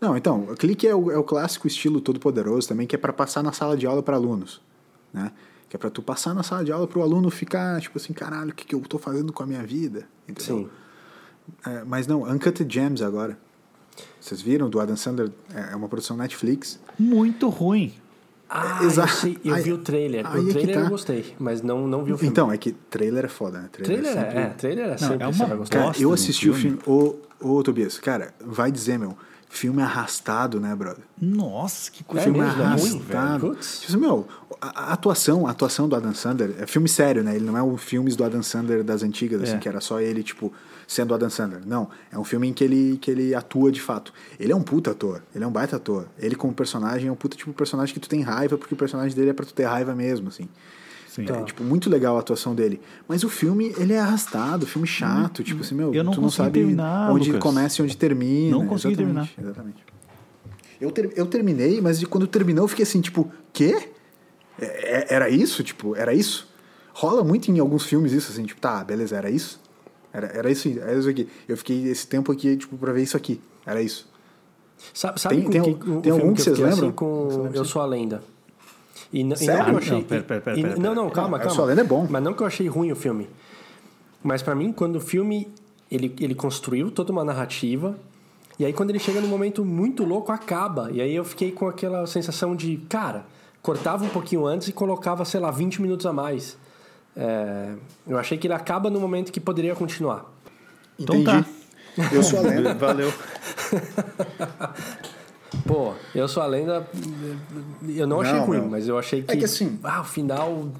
Não, então, o clique é o, é o clássico estilo todo poderoso também, que é pra passar na sala de aula pra alunos, né? Que é pra tu passar na sala de aula pro aluno ficar, tipo assim, caralho, o que, que eu tô fazendo com a minha vida? Entendeu? Sim. É, mas não, Uncut Gems agora. Vocês viram do Adam Sandler? É é uma produção Netflix. Muito ruim. Ah, Exato. eu, sei, eu Aí- vi o trailer. é o que trailer tá. eu gostei, mas não, não vi o filme. Então, é que trailer é foda, né? trailer sempre- é, é, trailer é sempre é uma você vai gostar. Cara, eu um assisti o filme. filme. Ô, ô, Tobias, cara, vai dizer, meu, filme arrastado, né, brother? Nossa, que coisa filme mesmo? É ruim, arrastado. velho? Putz. Tipo assim, meu, a, a atuação, a atuação do Adam Sandler é filme sério, né? Ele não é o filmes do Adam Sandler das antigas, assim, É. que era só ele, tipo, sendo o Adam Sandler. Não, é um filme em que ele, que ele atua de fato. Ele é um puta ator, ele é um baita ator. Ele como personagem é um puta tipo personagem que tu tem raiva, porque o personagem dele é pra tu ter raiva mesmo, assim. Sim. É, tipo, muito legal a atuação dele. Mas o filme, ele é arrastado, filme chato, tipo assim, meu, Eu não tu não sabe terminar, onde Lucas. começa e onde termina. Não consegui Exatamente, Exatamente. Eu, ter- eu terminei, mas quando terminou eu fiquei assim, tipo, quê? É- é- Era isso? Tipo, era isso? Rola muito em alguns filmes isso, assim, tipo, tá, beleza, era isso? Era, era isso, era isso aqui. Eu fiquei esse tempo aqui, tipo, pra ver isso aqui. Era isso. Sabe, sabe Tem- com tem que, um- o tem filme algum que que eu vocês fiquei assim lembram? com Eu Sou a Lenda. E, e Sério? não que eu Não, achei. pera, pera, pera, e- pera, não, não, calma, Não, calma. É bom. Mas não que eu achei ruim o filme. Mas pra mim, quando o filme ele, ele construiu toda uma narrativa, e aí quando ele chega num momento muito louco, acaba. E aí eu fiquei com aquela sensação de, cara, cortava um pouquinho antes e colocava, sei lá, 20 minutos a mais. É, eu achei que ele acaba no momento que poderia continuar. Então Entendi. tá. Eu sou a lenda. Valeu. <laughs> Pô, eu sou a lenda. Eu não achei Não, ruim, não. mas eu achei que. É que assim- Ah, o final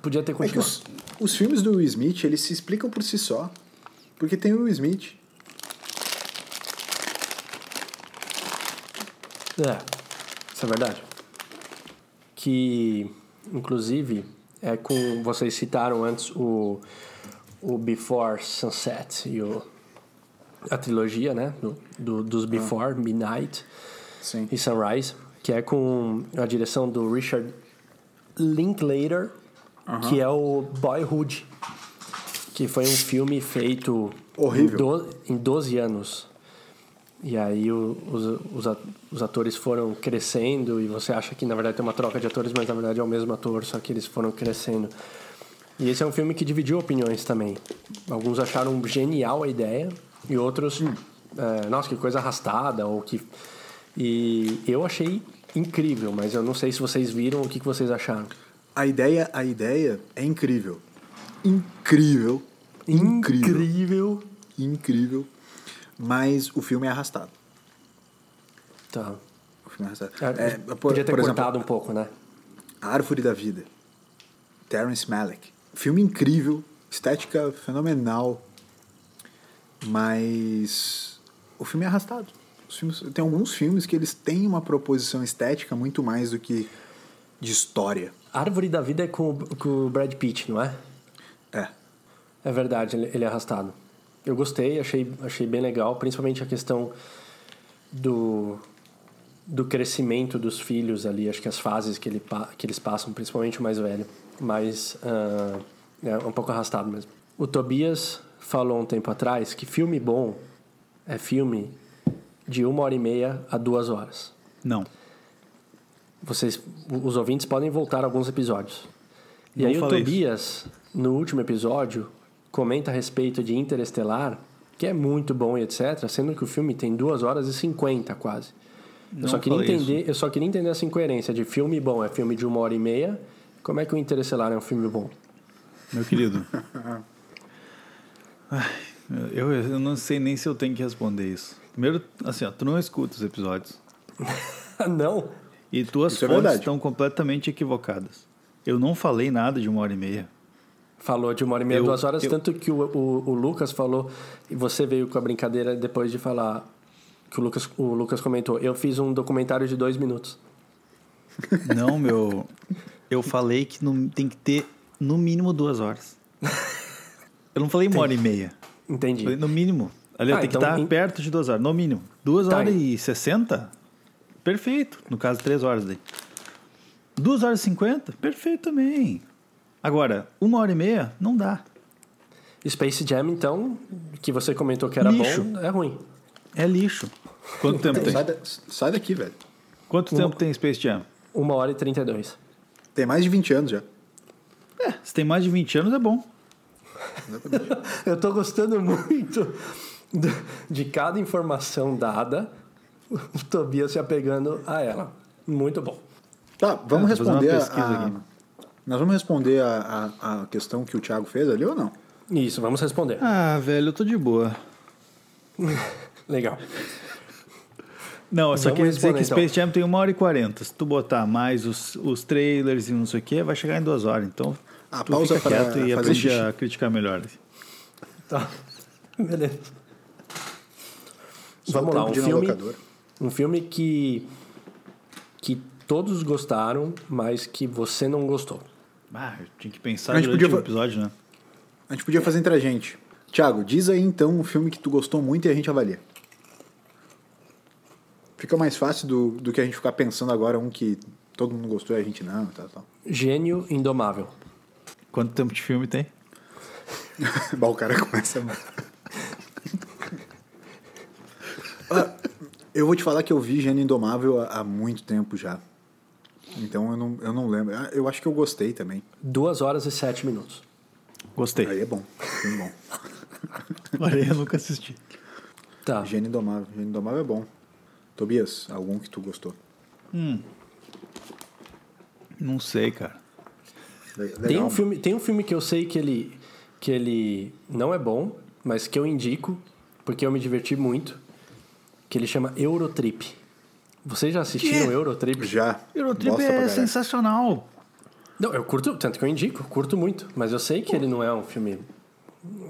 podia ter É que continuado. os, os filmes do Will Smith, eles se explicam por si só. Porque tem o Will Smith. É, isso é verdade. Que, inclusive, é com. Vocês citaram antes o, o Before Sunset e o, a trilogia, né? Do, do- dos Before, Midnight Sim. e Sunrise, que é com a direção do Richard Linklater, que é o Boyhood, que foi um filme feito Horrível. Em, do, em 12 anos. E aí o- os, os, atores foram crescendo e você acha que na verdade tem uma troca de atores, mas na verdade é o mesmo ator, só que eles foram crescendo. E esse é um filme que dividiu opiniões também. Alguns acharam genial a ideia e outros, é, nossa, que coisa arrastada ou que e eu achei incrível, mas eu não sei se vocês viram o que, que vocês acharam. A ideia, a ideia é incrível. Incrível. Incrível. Incrível. Incrível. Mas o filme é arrastado. Tá. O filme é arrastado. É, É, por, podia ter por exemplo, cortado um pouco, né? A Árvore da Vida. Terrence Malick. Filme incrível, estética fenomenal, mas o filme é arrastado. Os filmes, tem alguns filmes que eles têm uma proposição estética muito mais do que de história. Árvore da Vida é com, o- com o Brad Pitt, não é? É. É verdade, ele, é arrastado. Eu gostei, achei, achei bem legal, principalmente a questão do, do crescimento dos filhos ali, acho que as fases que, ele, que eles passam, principalmente o mais velho. Mas ah, é um pouco arrastado mesmo. O Tobias falou um tempo atrás que filme bom é filme de uma hora e meia a duas horas. Não. Vocês, os ouvintes podem voltar alguns episódios. E Não aí o Tobias, no último episódio, comenta a respeito de Interestelar, que é muito bom e etc, sendo que o filme tem 2 horas e 50 quase. Eu só, queria entender, eu só queria entender essa incoerência de filme bom é filme de uma hora e meia, como é que o Interestelar é um filme bom? Meu querido. <laughs> Ai, eu, eu não sei nem se eu tenho que responder isso. Primeiro, assim, ó, tu não escuta os episódios. <laughs> não. E tuas Isso é fontes verdade. estão completamente equivocadas. Eu não falei nada de uma hora e meia. Falou de uma hora e meia, Eu- duas horas, eu- tanto que o, o, o Lucas falou, e você veio com a brincadeira depois de falar que o Lucas, o Lucas comentou, eu fiz um documentário de dois minutos. <laughs> Não, meu. Eu falei que no- tem que ter no mínimo duas horas. <laughs> Eu não falei uma hora e meia. Entendi. Falei no mínimo. Ali Ah, tem então, que estar em- perto de duas horas, no mínimo. Duas Tá, horas e sessenta? Perfeito. No caso, três horas daí. Duas horas e cinquenta? Perfeito também. Agora, uma hora e meia? Não dá. Space Jam, então, que você comentou que era Lixo. bom, é ruim. É lixo. Quanto <laughs> tempo tem? Sai, da- sai daqui, velho. Quanto tempo tem Space Jam? Uma hora e trinta e dois. Tem mais de 20 anos já. É, se tem mais de 20 anos é bom. <laughs> Eu tô gostando muito <laughs> de cada informação dada, <laughs> o Tobias se apegando a ela. Muito bom. Tá, vamos É, responder a, pesquisa a- aqui. Nós vamos responder a, a, a questão que o Thiago fez ali ou não? Isso, vamos responder. Ah, velho, eu tô de boa. <laughs> Legal. Não, eu só queria dizer que então. Space Jam tem uma hora e quarenta. Se tu botar mais os, os trailers e não sei o que, vai chegar em duas horas. Então, A tu pausa fica para quieto e fazer aprende xixi. a criticar melhor. Tá. Beleza. Vamos lá, um filme, um filme que, que todos gostaram, mas que você não gostou. Ah, eu tinha que pensar A gente podia o episódio, né? A gente podia fazer entre a gente. Thiago, diz aí então um filme que tu gostou muito e a gente avalia. Fica mais fácil do, do que a gente ficar pensando agora um que todo mundo gostou e a gente não, tal, tal. Gênio Indomável. Quanto tempo de filme tem? <laughs> Bah, o cara começa. Ah, eu vou te falar que eu vi Gênio Indomável há, há muito tempo já. Então eu não, eu não lembro. Ah, Eu acho que eu gostei também. Duas horas e sete minutos. Gostei. Aí é bom. Bem bom. <laughs> Olha, eu nunca assisti. Tá. Gênio Indomável. Gênio Indomável é bom. Tobias, algum que tu gostou? Não sei, cara. Le- Tem Legal. um, filme, tem um filme que eu sei que ele, que ele não é bom, mas que eu indico, porque eu me diverti muito, que ele chama Eurotrip. Vocês já assistiram Quê? Eurotrip? Já. Eurotrip Bosta pra é sensacional. Não, eu curto, tanto que eu indico, curto muito, mas eu sei que ele não é um filme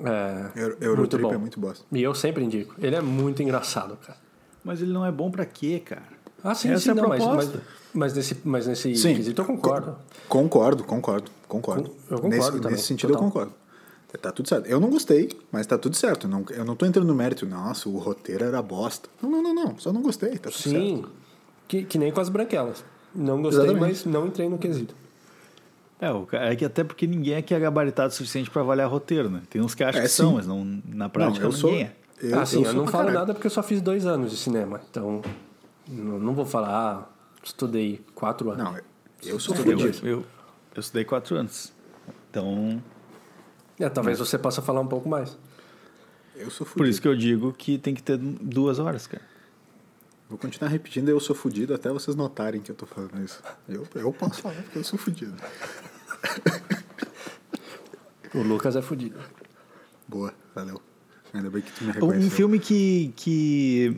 é, Euro- muito Eurotrip bom. é muito bosta. E eu sempre indico. Ele é muito engraçado, cara. Mas ele não é bom pra quê, cara? Ah, sim, Essa sim, é não, mas, mas, mas nesse, mas nesse Sim. quesito eu concordo. Concordo, concordo, concordo. Eu concordo nesse, também, nesse sentido total. eu concordo. Tá tudo certo. Eu não gostei, mas tá tudo certo. Não, eu não tô entrando no mérito. Nossa, o roteiro era bosta. Não, não, não, não. Só não gostei. Tá tudo certo. Sim, que, que nem com as branquelas. Não gostei, Exatamente. mas não entrei no quesito. É, é que até porque ninguém aqui é gabaritado o suficiente pra avaliar roteiro, né? Tem uns que acham É, que sim. são, mas não, na prática não, eu sou. ninguém é. Eu, ah, sim, eu, sou não falo caralho. nada porque eu só fiz dois anos de cinema. Então, não, não vou falar, ah, estudei quatro anos. Não, eu sou Eu, fudido. eu, eu estudei quatro anos. Então, É, talvez você possa falar um pouco mais. Eu sou por fudido. isso que eu digo que tem que ter duas horas, cara. Vou continuar repetindo, eu sou fudido até vocês notarem que eu tô falando isso. Eu, eu posso falar porque eu sou fudido. O Lucas é fudido. Boa, valeu. Ainda bem que tu me Um reconheceu. filme que, que.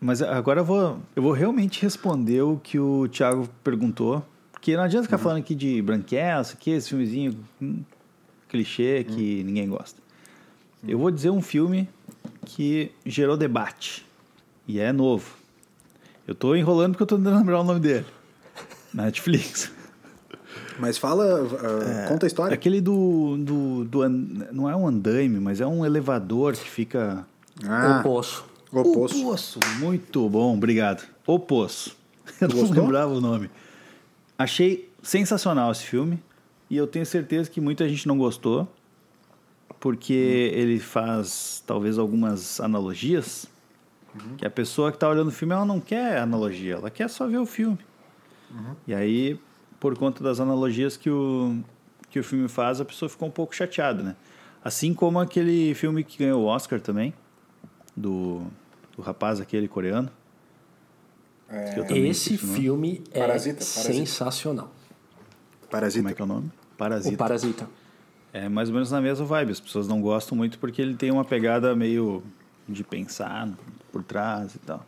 Mas agora eu vou, eu vou realmente responder o que o Thiago perguntou. Porque não adianta ficar falando aqui de branquela, que esse filmezinho hum, clichê que ninguém gosta. Eu vou dizer um filme que gerou debate. E é novo. Eu tô enrolando porque eu tô tentando lembrar o nome dele. Na Netflix. <laughs> Mas fala, ah, conta a história. Aquele do, do, do. Não é um andaime, mas é um elevador que fica. Ah, O Poço. o O poço. Poço. Muito bom, obrigado. O Poço. <laughs> Eu não Gostou? lembrava o nome. Achei sensacional esse filme. E eu tenho certeza que muita gente não gostou. Porque ele faz, talvez, algumas analogias. Que a pessoa que está olhando o filme, ela não quer analogia. Ela quer só ver o filme. E aí, por conta das analogias que o, que o filme faz, a pessoa ficou um pouco chateada, né? Assim como aquele filme que ganhou o Oscar também, do, do rapaz aquele coreano. também Esse filme é Parasita, Parasita. sensacional. Como Parasita. é que é o nome? Parasita. O Parasita. É mais ou menos na mesma vibe. As pessoas não gostam muito porque ele tem uma pegada meio de pensar por trás e tal.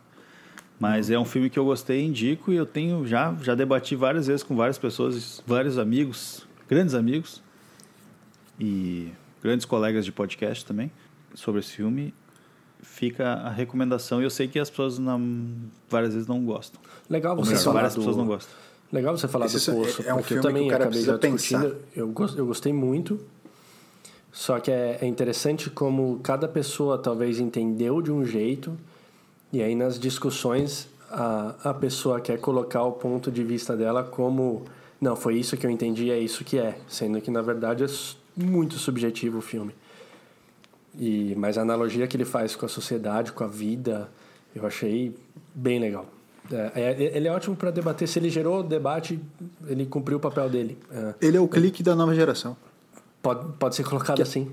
Mas é um filme que eu gostei, indico e eu tenho já já debati várias vezes com várias pessoas, vários amigos, grandes amigos e grandes colegas de podcast também sobre esse filme. Fica a recomendação e eu sei que as pessoas não, várias vezes não gostam. Legal você melhor, falar várias do... pessoas não gostam. Legal você falar Esse do é- Poço, é um porque eu que também cara acabei já discutindo. Eu, eu gostei muito, só que é, é interessante como cada pessoa talvez entendeu de um jeito, e aí nas discussões a, a pessoa quer colocar o ponto de vista dela como não, foi isso que eu entendi, é isso que é, sendo que na verdade é muito subjetivo o filme. E, mas a analogia que ele faz com a sociedade, com a vida, eu achei bem legal. É, é- ele é ótimo para debater. Se ele gerou debate, ele cumpriu o papel dele. É, Ele é o clique da nova geração. pode, pode ser colocado assim.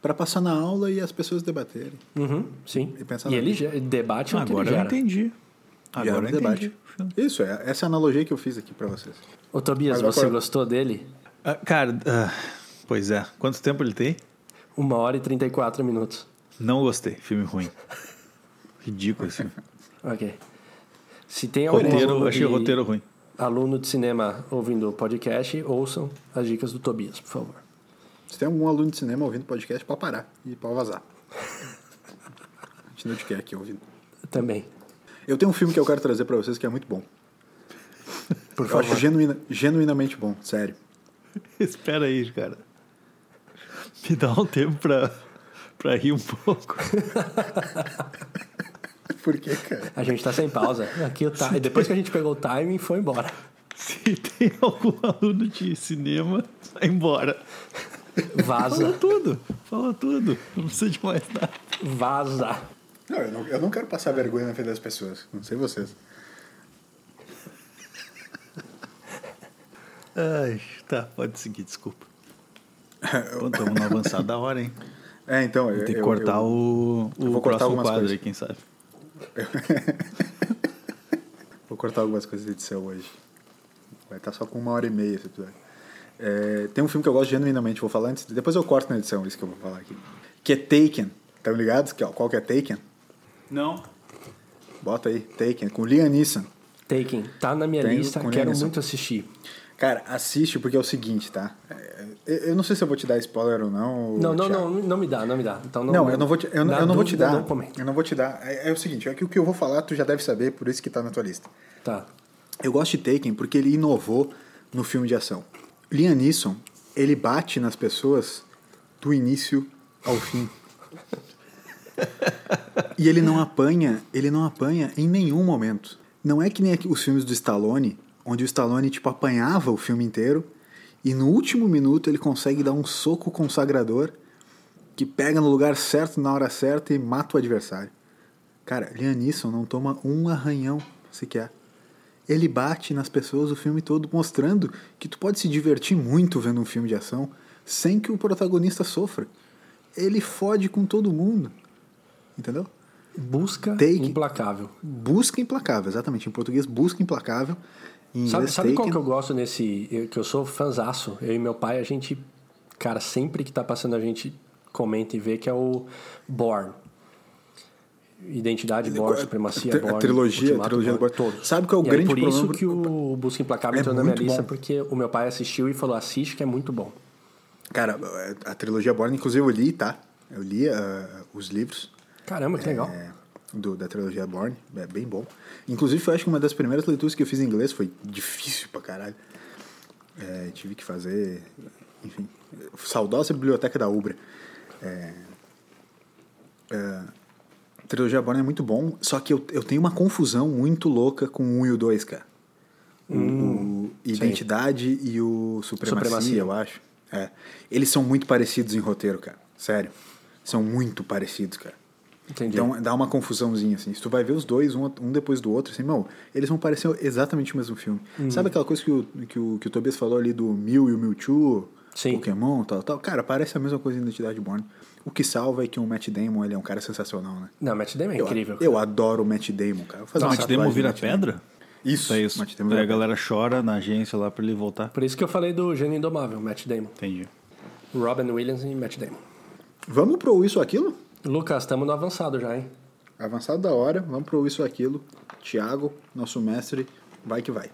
Para passar na aula e as pessoas debaterem. Uhum, sim. E pensar E ele ge- debate é que Agora ele eu entendi. Agora eu debate. entendi. Isso, é, essa é a analogia que eu fiz aqui para vocês. Ô, Tobias, Agora- você gostou dele? Ah, cara, ah, pois é. Quanto tempo ele tem? Uma hora e 34 minutos. Não gostei. Filme ruim. Ridículo esse filme. Ok. Se tem algum Roteiro, aluno achei de- roteiro ruim. aluno de cinema ouvindo podcast, ouçam as dicas do Tobias, por favor. Se tem algum aluno de cinema ouvindo podcast, pode parar e pode vazar. <laughs> A gente não te quer aqui ouvindo. Também. Eu tenho um filme que eu quero trazer para vocês que é muito bom. Por Eu favor. acho genuína, genuinamente bom, sério. <laughs> Espera aí, cara. Me dá um tempo pra rir um pouco. <laughs> Por quê, cara? A gente tá sem pausa. Aqui o time. Depois que a gente pegou o timing, foi embora. Se tem algum aluno de cinema, vai embora. Fala Vaza. tudo. Fala tudo. Não precisa de mais nada. Vaza. Não eu, não, eu não quero passar vergonha na frente das pessoas. Não sei vocês. Ai, tá, pode seguir, desculpa. <laughs> Estamos no avançado da hora, hein? É, então. Tem que cortar o, o vou cortar próximo quadro coisas. aí, quem sabe. <laughs> Vou cortar algumas coisas de edição hoje. Vai estar só com uma hora e meia esse episódio. É, tem um filme que eu gosto genuinamente, vou falar antes. Depois eu corto na edição, isso que eu vou falar aqui. Que é Taken. Estão ligados? Que- Qual que é Taken? Não. Bota aí, Taken, com Liam Neeson. Taken. Tá na minha Tem lista, quero Liam muito assistir. Cara, assiste porque é o seguinte, tá? Eu- não sei se eu vou te dar spoiler ou não. Não, não, não, não me dá, não me dá. Então não, Não, eu não vou te, eu, eu não vou te dar. Não. Eu não vou te dar. É, é o seguinte, é que o que eu vou falar tu já deve saber, por isso que tá na tua lista. Tá. Eu gosto de Taken porque ele inovou no filme de ação. Liam Neeson, ele bate nas pessoas do início ao fim. e ele não apanha, ele não apanha em nenhum momento. Não é que nem os filmes do Stallone, onde o Stallone tipo apanhava o filme inteiro e no último minuto ele consegue dar um soco consagrador que pega no lugar certo na hora certa e mata o adversário. Cara, Liam Neeson não toma um arranhão sequer. Ele bate nas pessoas o filme todo, mostrando que tu pode se divertir muito vendo um filme de ação sem que o protagonista sofra. Ele fode com todo mundo. Entendeu? Busca Take- implacável. Busca implacável, exatamente. Em português, busca implacável. Sabe, sabe qual que eu gosto nesse. eu- Que eu sou fanzaço. Eu e meu pai, a gente. Cara, sempre que tá passando, a gente comenta e vê que é o Born. Identidade Born, Supremacia A Born. trilogia- a Ultimato trilogia do Bourne. Todos. Sabe qual é o E aí, grande por problema? isso que o Busca Implacável É entrou na minha muito lista, bom. porque o meu pai assistiu e falou: assiste que é muito bom. Cara, a trilogia Born, inclusive eu li, tá? Eu li ah, os livros. Caramba, que legal. é, do, da trilogia Born, é bem bom. Inclusive, foi acho que uma das primeiras leituras que eu fiz em inglês foi difícil pra caralho. É, tive que fazer, enfim, saudosa biblioteca da Ubra. É, é, trilogia Born é muito bom, só que eu, eu tenho uma confusão muito louca com o 1 e o 2, cara. O, o Identidade e o Supremacia, Supremacia. eu acho. É. Eles são muito parecidos em roteiro, cara. Sério. São muito parecidos, cara. Entendi. Então dá uma confusãozinha, assim. Se tu vai ver os dois, um, um depois do outro, assim, meu, eles vão parecer exatamente o mesmo filme. Uhum. Sabe aquela coisa que o, que, o, que o Tobias falou ali do Mew e o Mewtwo, Sim. Pokémon, tal, tal? Cara, parece a mesma coisa em Identidade Born. O que salva é que o Matt Damon, ele é um cara sensacional, né? Não, Matt Damon é Eu, incrível. eu adoro o Matt Damon, cara. Vou fazer O uma Matt Damon vira Matt Damon. pedra? Isso, É isso. Matt Damon Aí vira a galera chora na agência lá pra ele voltar. Por isso que eu falei do Gênio Indomável, Matt Damon. Entendi. Robin Williams e Matt Damon. Vamos pro Isso ou Aquilo? Lucas, estamos no avançado já, hein? Avançado da hora, vamos pro Isso Aquilo. Tiago, nosso mestre, vai que vai.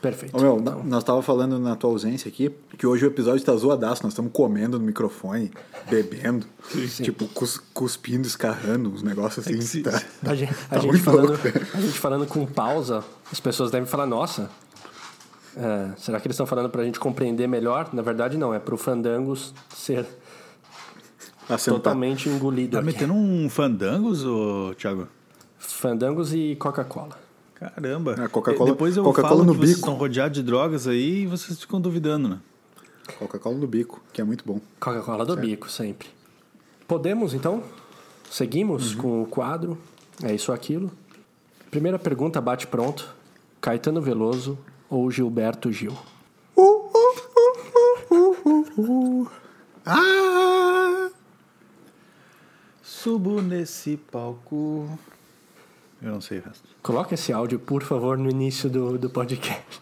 Perfeito. Ô, meu, Então, nós tava falando na tua ausência aqui que hoje o episódio tá zoadaço. Nós estamos comendo no microfone, bebendo, tipo, cus- cuspindo, escarrando, uns negócios assim. se- tá- a gente, a tá gente falando, a gente falando com pausa, as pessoas devem falar, nossa, é, será que eles estão falando pra gente compreender melhor? Na verdade, não, é pro Fandangos ser Assentar. totalmente engolido. Tá aqui. metendo um fandangos, ô, Thiago? Fandangos e Coca-Cola. Caramba. É, Coca-Cola- Depois eu Coca-Cola falo no que vocês bico. estão rodeados de drogas aí e vocês ficam duvidando, né? Coca-Cola no bico, que é muito bom. Coca-Cola do bico, sempre. Podemos, então? Seguimos com o quadro. É isso ou aquilo. Primeira pergunta, bate pronto. Caetano Veloso ou Gilberto Gil? Ah! Subo nesse palco. Eu não sei o resto. Coloca esse áudio, por favor, no início do, do podcast.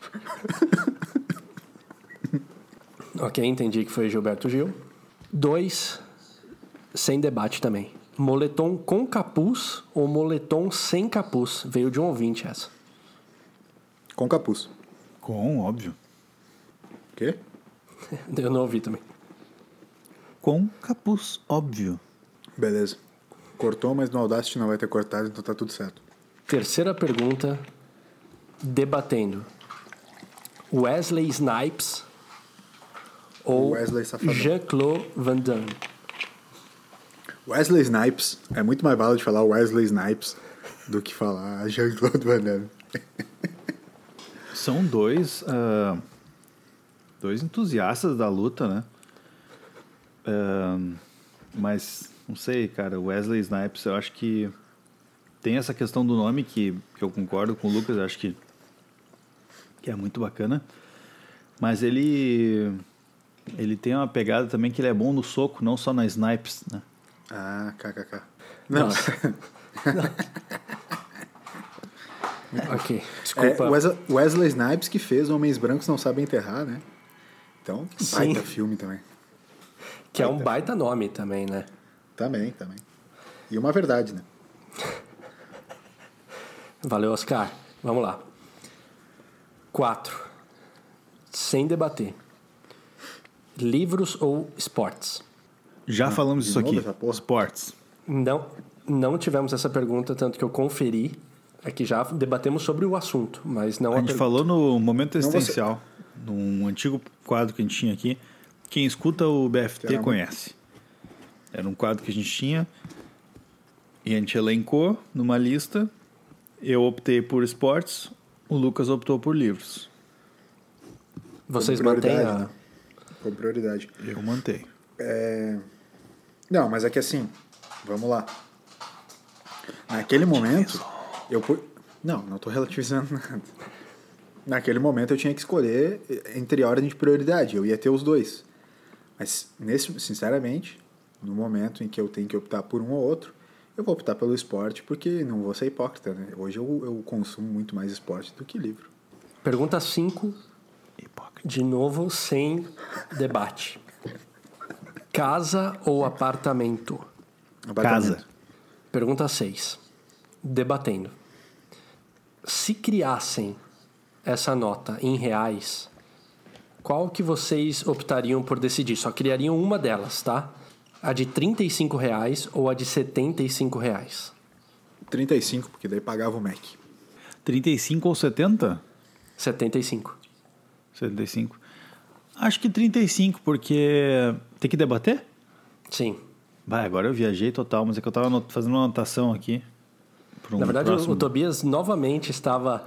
<laughs> ok, entendi que foi Gilberto Gil. Dois, sem debate também. Moletom com capuz ou moletom sem capuz? Veio de um ouvinte essa. Com capuz. Com, óbvio. Quê? <laughs> Eu não ouvi também. Com capuz, óbvio. Beleza. Cortou, mas no Audacity não vai ter cortado, então tá tudo certo. Terceira pergunta, debatendo. Wesley Snipes ou. Jean-Claude Van Damme? Wesley Snipes. É muito mais bala de falar Wesley Snipes do que falar Jean-Claude Van Damme. <laughs> São dois, ah, dois entusiastas da luta, né? Ah, mas, não sei, cara, Wesley Snipes, eu acho que tem essa questão do nome que, que eu concordo com o Lucas, eu acho que, que é muito bacana. Mas ele, ele tem uma pegada também que ele é bom no soco, não só na Snipes, né? Ah, kkk. Não, <laughs> Ok, é desculpa. Wes- Wesley Snipes que fez Homens Brancos Não Sabem Enterrar, né? Então, Sim. baita filme também. Que é um baita nome também, né? Também, também. E uma verdade, né? Valeu, Oscar. Vamos lá. Quatro. Sem debater. Livros ou esportes? Já falamos de disso novo aqui. Esportes. Não, não tivemos essa pergunta, tanto que eu conferi. É que já debatemos sobre o assunto, mas não A a, gente pergunta. falou no Momento Não, você- Existencial, num antigo quadro que a gente tinha aqui. Quem escuta o BFT Era um- conhece. Era um quadro que a gente tinha e a gente elencou numa lista. Eu optei por esportes, o Lucas optou por livros. Vocês mantêm a. né? Com prioridade. Eu mantenho. Não, mas é que assim, vamos lá. Naquele momento, eu pu- Não, não tô relativizando <laughs> nada. Naquele momento eu tinha que escolher entre a ordem de prioridade. Eu ia ter os dois. Mas, nesse, sinceramente, no momento em que eu tenho que optar por um ou outro, eu vou optar pelo esporte porque não vou ser hipócrita, né? Hoje eu, eu consumo muito mais esporte do que livro. Pergunta 5, Hipócrita. de novo, sem debate. Casa ou apartamento? Apartamento. Pergunta 6. Debatendo. Se criassem essa nota em reais, qual que vocês optariam por decidir? Só criariam uma delas, tá? A de 35 reais ou a de 75 reais? 35, porque daí pagava o Mac. 35 ou 70? 75. 75. Acho que 35, porque tem que debater? Sim. Vai, agora eu viajei total, mas é que eu tava fazendo uma anotação aqui. Pra um Na verdade, o- próximo- o Tobias novamente estava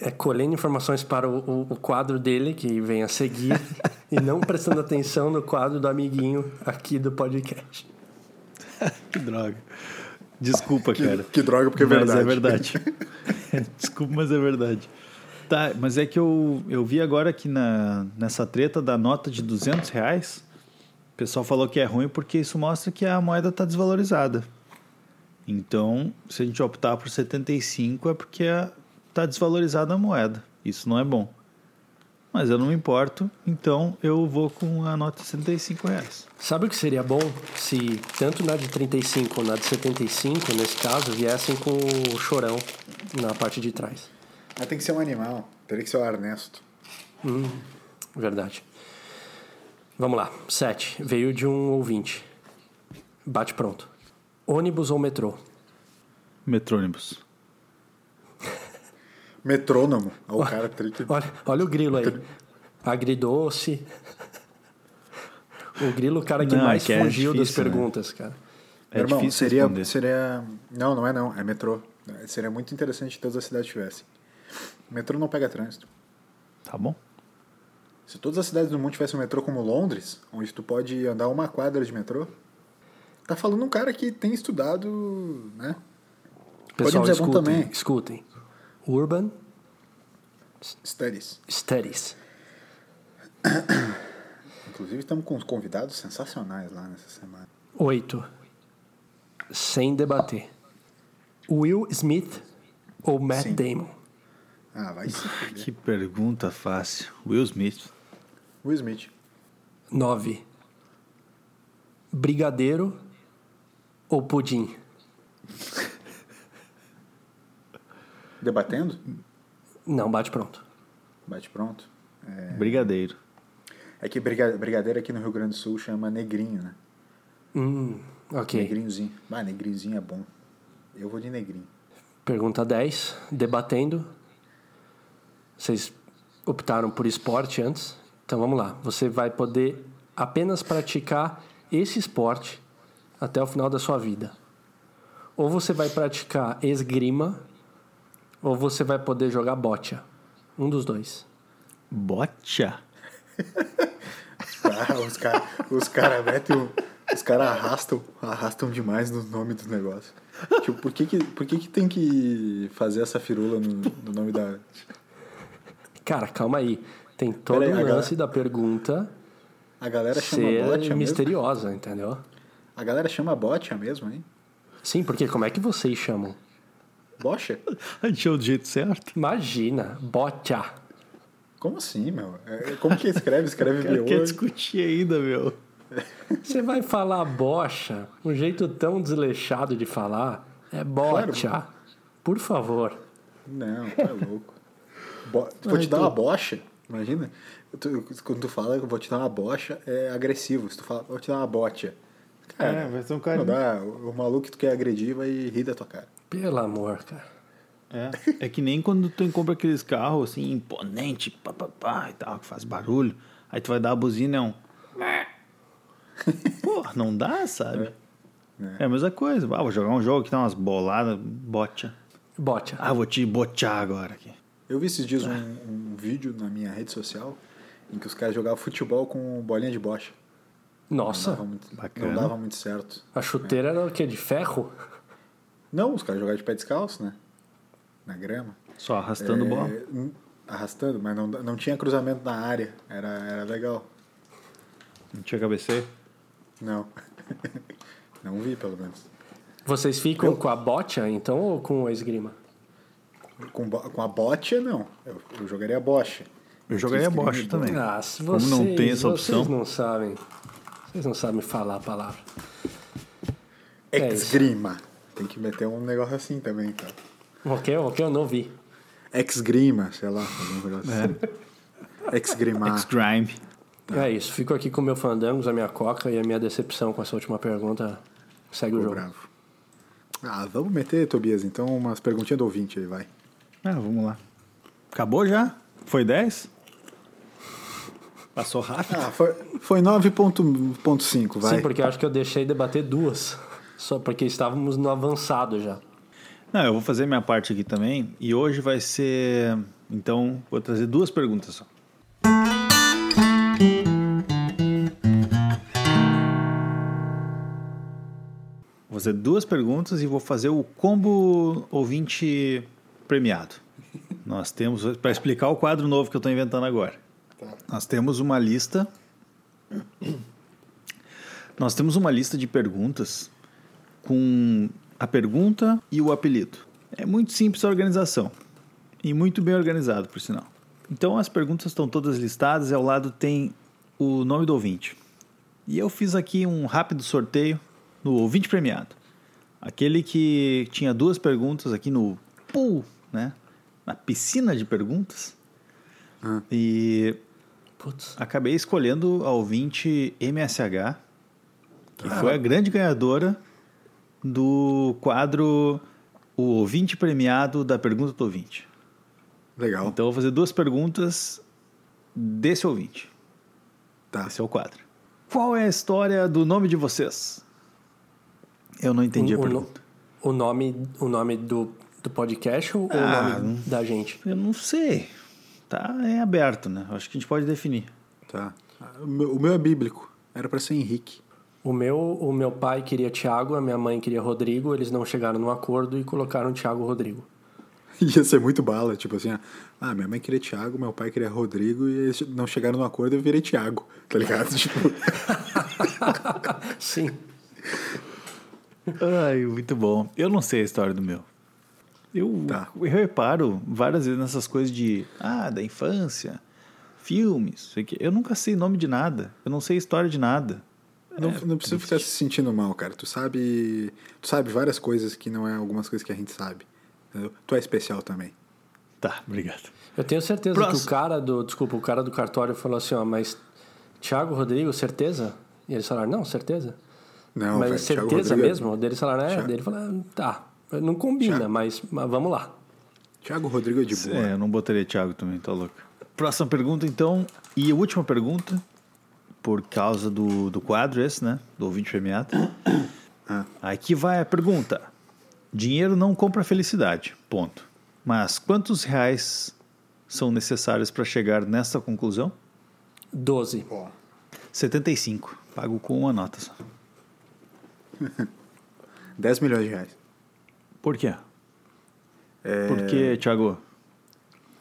é, colhendo informações para o, o- o quadro dele, que vem a seguir, <laughs> e não prestando atenção no quadro do amiguinho aqui do podcast. <laughs> Que droga. Desculpa, cara. que droga, porque é mas verdade. é verdade. <laughs> Desculpa, mas é verdade. Tá, mas é que eu, eu vi agora que na, nessa treta da nota de 200 reais, o pessoal falou que é ruim porque isso mostra que a moeda está desvalorizada. Então, se a gente optar por 75 é porque está desvalorizada a moeda. Isso não é bom. Mas eu não me importo, então eu vou com a nota de 75 reais. Sabe o que seria bom se tanto na de 35 ou na de 75, nesse caso, viessem com o chorão na parte de trás? Mas tem que ser um animal. Teria que ser o Ernesto. Hum, verdade. Vamos lá. 7. Veio de um ouvinte. Bate pronto. Ônibus ou metrô? Metrônibus. <laughs> Metrônomo. Olha o cara trick. Olha, olha o grilo aí. Agridoce. O grilo, o cara que Não, é mais que é fugiu das difícil, né? perguntas, cara. É Meu irmão, difícil seria, responder. seria. Não, não é não. É metrô. Seria muito interessante se todas as cidades tivessem. Metrô não pega trânsito. Tá bom? Se todas as cidades do mundo tivessem um metrô como Londres, onde tu pode andar uma quadra de metrô, tá falando um cara que tem estudado, né? Pessoal, dizer bom escutem, também. escutem. Urban Studies. Studies. Inclusive estamos com uns convidados sensacionais lá nessa semana. 8. Sem debater. Will Smith ou Matt Sim. Damon? Ah, vai se fuder. Que pergunta fácil. Will Smith. Will Smith. 9. Brigadeiro ou pudim? Debatendo? Não, bate pronto. Bate pronto. Brigadeiro. É que briga- brigadeiro aqui no Rio Grande do Sul chama negrinho, né? Hum, ok. Negrinhozinho. Ah, negrinhozinho é bom. Eu vou de negrinho. Pergunta 10. Debatendo. Vocês optaram por esporte antes. Então vamos lá. Você vai poder apenas praticar esse esporte até o final da sua vida. Ou você vai praticar esgrima, ou você vai poder jogar bocha. Um dos dois. Bocha? <laughs> Ah, os caras os cara metem o- Os caras arrastam, arrastam demais no nome dos negócios. Tipo, por que que, por que que tem que fazer essa firula no, no nome da... Cara, calma aí. Tem todo Peraí, o lance da pergunta A galera chama ser botia mesmo? misteriosa, entendeu? A galera chama botia mesmo, hein? Sim, porque como é que vocês chamam? Bocha? <laughs> A gente é o jeito certo. Imagina, bocha. Como assim, meu? É, Como que escreve? Escreve <laughs> cara quer discutir ainda, meu. <laughs> Você vai falar bocha, um jeito tão desleixado de falar é bocha. Por favor. Não, tá louco. Bo... Vou te dar uma bocha, imagina. Tu- quando tu fala, eu vou te dar uma bocha, é agressivo. Se tu fala, vou te dar uma bocha. Cara, É, vai ser um cara- Não dá, o o maluco que tu quer agredir vai rir da tua cara. Pelo amor, cara. É. é que nem quando tu compra aqueles carros assim, imponente, pá, pá, pá, e tal, que faz barulho. Aí tu vai dar a buzina, é um. <laughs> Pô, não dá, sabe? É. a mesma coisa. Ah, vou jogar um jogo que tem umas boladas, bocha. Bocha. Ah, vou te botear agora aqui. Eu vi esses dias um, um vídeo na minha rede social em que os caras jogavam futebol com bolinha de bocha. Não Nossa, dava muito, bacana. não dava muito certo. a chuteira era o quê? De ferro? Não, os caras jogavam de pé descalço, né? Na grama. Só arrastando É, bola. Arrastando, mas não, não tinha cruzamento na área. Era, era legal. Não tinha cabeceio. Não. <laughs> não vi, pelo menos. Vocês ficam com a bocha, então, ou com a esgrima? Com, com a bocha, não. Eu, eu jogaria bocha. Eu jogaria Esgrima bocha também. Ah, se Como vocês, não tem essa vocês opção. não sabem. Vocês não sabem falar a palavra. É. Exgrima. Tem que meter um negócio assim também, cara. Ok, ok, eu não vi. Exgrima, sei lá. Algum negócio assim. Exgrimar. X-Grime. É isso. Fico aqui com o meu fandangos, a minha coca e a minha decepção com essa última pergunta. Segue o jogo. bravo. Ah, vamos meter, Tobias, então, umas perguntinhas do ouvinte aí, vai. Ah, vamos lá. Acabou já? Foi 10? Passou rápido. Ah, foi, foi 9.5, vai. Sim, porque eu acho que eu deixei debater duas. Só porque estávamos no avançado já. Não, eu vou fazer minha parte aqui também. E hoje vai ser. Então, vou trazer duas perguntas só. Vou fazer duas perguntas e vou fazer o combo ouvinte premiado. Nós temos, para explicar o quadro novo que eu estou inventando agora. Nós temos uma lista. Nós temos uma lista de perguntas com a pergunta e o apelido. É muito simples a organização. E muito bem organizado, por sinal. Então as perguntas estão todas listadas e ao lado tem o nome do ouvinte. E eu fiz aqui um rápido sorteio no ouvinte premiado. Aquele que tinha duas perguntas aqui no pool, né? Na piscina de perguntas. Ah. E Putz. acabei escolhendo a ouvinte MSH, que foi a grande ganhadora do quadro O Ouvinte Premiado da Pergunta do Ouvinte. Legal. Então eu vou fazer duas perguntas desse ouvinte. Tá. Esse é o quadro. Qual é a história do nome de vocês? Eu não entendi a o, o no- pergunta. o nome, o nome do, do podcast ou Ah, o nome da gente? Eu não sei. Tá é aberto, né? Acho que a gente pode definir. Tá. O meu, o meu é bíblico. Era pra ser Henrique. O meu, o meu pai queria Thiago, a minha mãe queria Rodrigo, eles não chegaram num acordo e colocaram Thiago Rodrigo. <laughs> Ia ser muito bala, tipo assim, ah, minha mãe queria Thiago, meu pai queria Rodrigo, e eles não chegaram no acordo eu virei Thiago, tá ligado? <laughs> tipo, Sim. Ai, muito bom. Eu não sei a história do meu. Eu, Tá. eu reparo várias vezes nessas coisas de ah, da infância, filmes, sei que. Eu nunca sei nome de nada. Eu não sei história de nada. não, É, não precisa ficar se sentindo mal, cara. Tu sabe, tu sabe várias coisas que não é algumas coisas que a gente sabe. entendeu? Tu é especial também. Tá, obrigado. Eu tenho certeza Próximo. que o cara do. Desculpa, o cara do cartório falou assim, ó, mas Thiago Rodrigo, certeza? E eles falaram, não, certeza. Não, mas Thiago certeza Rodrigo é- mesmo? Daí eles falaram, é, Thiago- daí ele falou, ah, tá. Não combina, Thiago- mas, mas vamos lá. Thiago Rodrigo é de boa. É, eu não botaria Thiago também, tá louco. Próxima pergunta, então. E a última pergunta, por causa do, do quadro esse, né? Do ouvinte premiado. <coughs> Ah. Aqui vai a pergunta. Dinheiro não compra felicidade, ponto. Mas quantos reais são necessários para chegar nessa conclusão? 12. 75. Pago com uma nota só. <laughs> 10 milhões de reais. Por quê? É, Por quê, Thiago?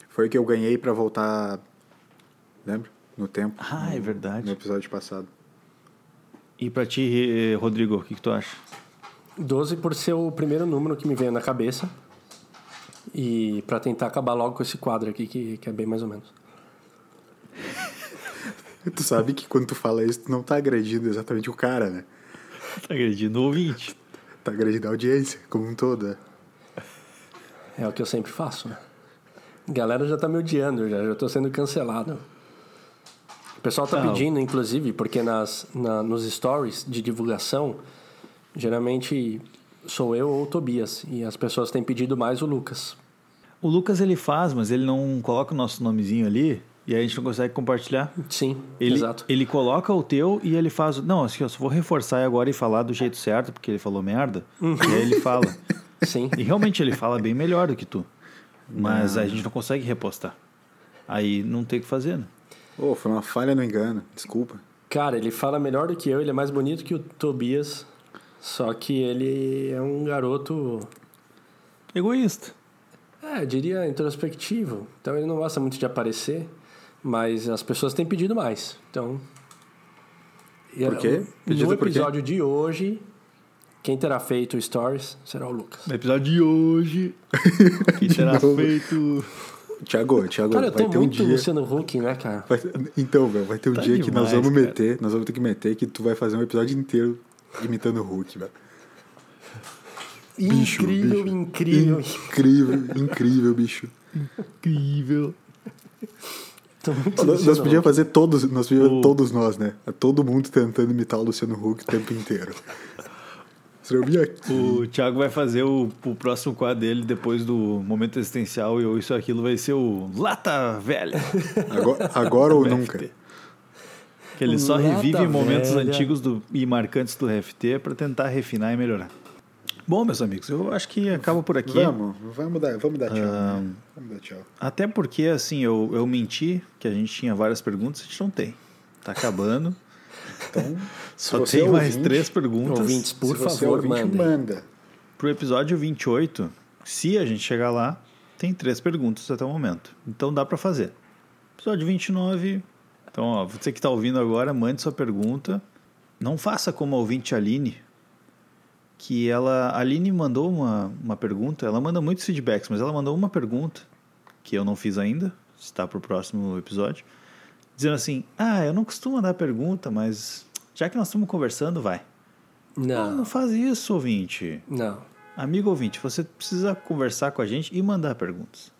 Foi o que eu ganhei pra voltar, lembra? No tempo. Ah, é verdade. No episódio passado. E pra ti, Rodrigo, o que, que tu acha? 12 por ser o primeiro número que me veio na cabeça. E pra tentar acabar logo com esse quadro aqui, que, que é bem mais ou menos. <laughs> Tu sabe que quando tu fala isso, tu não tá agredindo exatamente o cara, né? Tá agredindo o ouvinte. Tá agredindo a audiência como um todo, né? É o que eu sempre faço, né? A galera já tá me odiando, já, já tô sendo cancelado. O pessoal tá Não. pedindo, inclusive, porque nas, na- nos stories de divulgação, geralmente sou eu ou o Tobias. E as pessoas têm pedido mais o Lucas. O Lucas ele faz, mas ele não coloca o nosso nomezinho ali e aí a gente não consegue compartilhar. Sim, Ele, exato. ele coloca o teu e ele faz. Não, assim, eu só vou reforçar agora e falar do jeito certo, porque ele falou merda. E aí ele fala. <laughs> Sim. E realmente ele fala bem melhor do que tu. Mas a gente não consegue repostar. Aí não tem o que fazer, né? Ô, foi uma falha no engano, desculpa. Cara, ele fala melhor do que eu, ele é mais bonito que o Tobias. Só que ele é um garoto, Egoísta. é, eu diria introspectivo. Então ele não gosta muito de aparecer, mas as pessoas têm pedido mais. Então. E Por quê? Pedido No por quê? episódio de hoje, quem terá feito stories será o Lucas. No episódio de hoje, <laughs> que terá novo. feito. Tiago, Tiago, vai tô ter um muito dia. Luciano Huck, né, cara? vai- então, velho, vai ter um Tá dia que nós demais, vamos cara. meter, nós vamos ter que meter que tu vai fazer um episódio inteiro imitando o Hulk, velho. Bicho, incrível, bicho. incrível. Incrível, incrível, bicho. Incrível. Tô muito Nós, podíamos fazer todos, nós podíamos O- todos nós, né? Todo mundo tentando imitar o Luciano Huck o tempo inteiro. O Thiago vai fazer o, o próximo quadro dele depois do momento existencial e o isso aquilo vai ser o Lata Velha. Agora, agora ou <laughs> nunca. FT. Que ele só Lata revive momentos Velha. antigos do, e marcantes do FT para tentar refinar e melhorar. Bom, meus amigos, eu acho que acaba por aqui. Vamos, vamos dar, vamos dar tchau. né? Vamos dar tchau. Até porque, assim, eu, eu menti que a gente tinha várias perguntas, a gente não tem. Tá acabando. Então, <laughs> Só tem é mais ouvinte, três perguntas. Ouvintes, por se é favor, ouvinte, mandem. manda. Pro episódio 28, se a gente chegar lá, tem três perguntas até o momento. Então dá para fazer. Episódio 29. Então, ó, você que tá ouvindo agora, mande sua pergunta. Não faça como a ouvinte Aline, que ela. A Aline mandou uma, uma pergunta, ela manda muitos feedbacks, mas ela mandou uma pergunta que eu não fiz ainda, está para o próximo episódio, dizendo assim: Ah, eu não costumo mandar pergunta, mas já que nós estamos conversando, vai. Não, Não, não faz isso, ouvinte. não. Amigo ouvinte, você precisa conversar com a gente e mandar perguntas.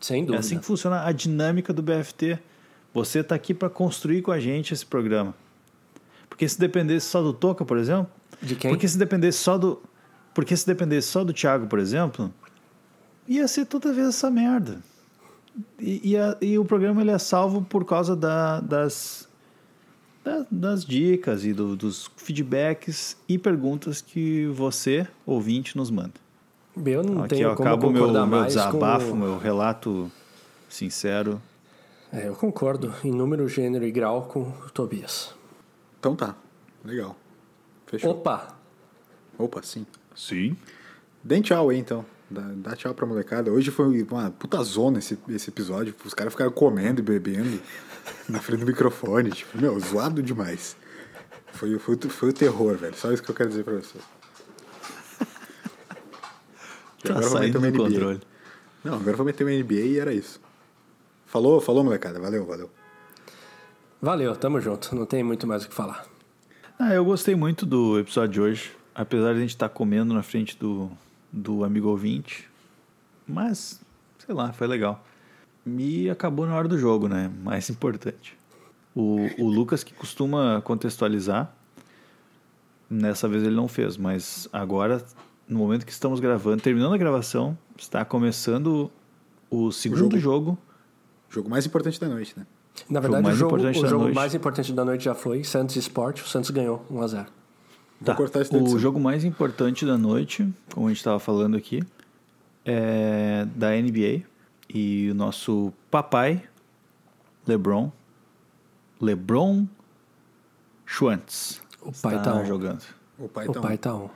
Sem É dúvida. assim que funciona a dinâmica do BFT. Você está aqui para construir com a gente esse programa. Porque se dependesse só do Toca, por exemplo, De quem? porque se dependesse só do porque se dependesse só do Thiago, por exemplo, ia ser toda vez essa merda. E, e, a- e o programa ele é salvo por causa da- das, da- das dicas e do- dos feedbacks e perguntas que você, ouvinte, nos manda. Eu não Aqui tenho como acaba o meu, meu desabafo, com... meu relato sincero. É, eu concordo em número, gênero e grau com o Tobias. Então tá. Legal. Fechou. Opa! Opa, sim. Sim. Deem tchau aí, então. Dá, dá tchau pra molecada. Hoje foi uma puta zona esse, esse episódio. Os caras ficaram comendo e bebendo na frente do microfone. Tipo, meu, zoado demais. Foi, foi, o- foi o terror, velho. Só isso que eu quero dizer pra vocês. Tá agora eu vou saindo meter do uma NBA. controle. Não, agora eu vou meter uma NBA e era isso. Falou, falou, molecada. Valeu, valeu. Valeu, tamo junto. Não tem muito mais o que falar. Ah, eu gostei muito do episódio de hoje. Apesar de a gente estar comendo na frente do, do amigo ouvinte. Mas, sei lá, foi legal. E acabou na hora do jogo, né? Mais importante. O, o Lucas, que costuma contextualizar, nessa vez ele não fez, mas agora, no momento que estamos gravando, terminando a gravação, está começando o segundo jogo. Jogo mais importante da noite, né? Na Jogo verdade, mais o jogo, importante o jogo noite. mais importante da noite já foi Santos Sport. O Santos ganhou 1x0. Vou cortar isso da o jogo mais importante da noite, como a gente estava falando aqui, é da NBA. E o nosso papai, LeBron, LeBron Schwantz, O pai está tá on. jogando. O pai O tá pai on. tá on.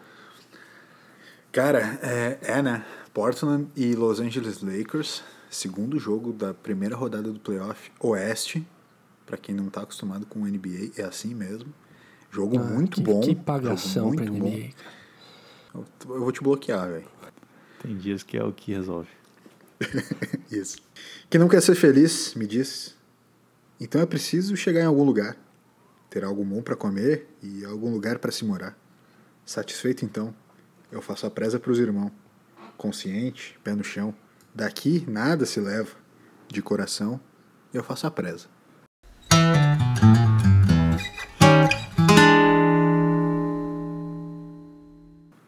Cara, é, é, né? Portland e Los Angeles Lakers, segundo jogo da primeira rodada do playoff Oeste. Pra quem não tá acostumado com o NBA, é assim mesmo. Jogo muito Ah, que, bom. Que jogo pagação pra muito bom. NBA. Eu, eu vou te bloquear, velho. Tem dias que é o que resolve. <laughs> Isso. Quem não quer ser feliz, me diz. Então é preciso chegar em algum lugar, ter algo bom para comer e algum lugar para se morar. Satisfeito então, eu faço a presa para os irmãos. Consciente, pé no chão. Daqui nada se leva, de coração eu faço a presa.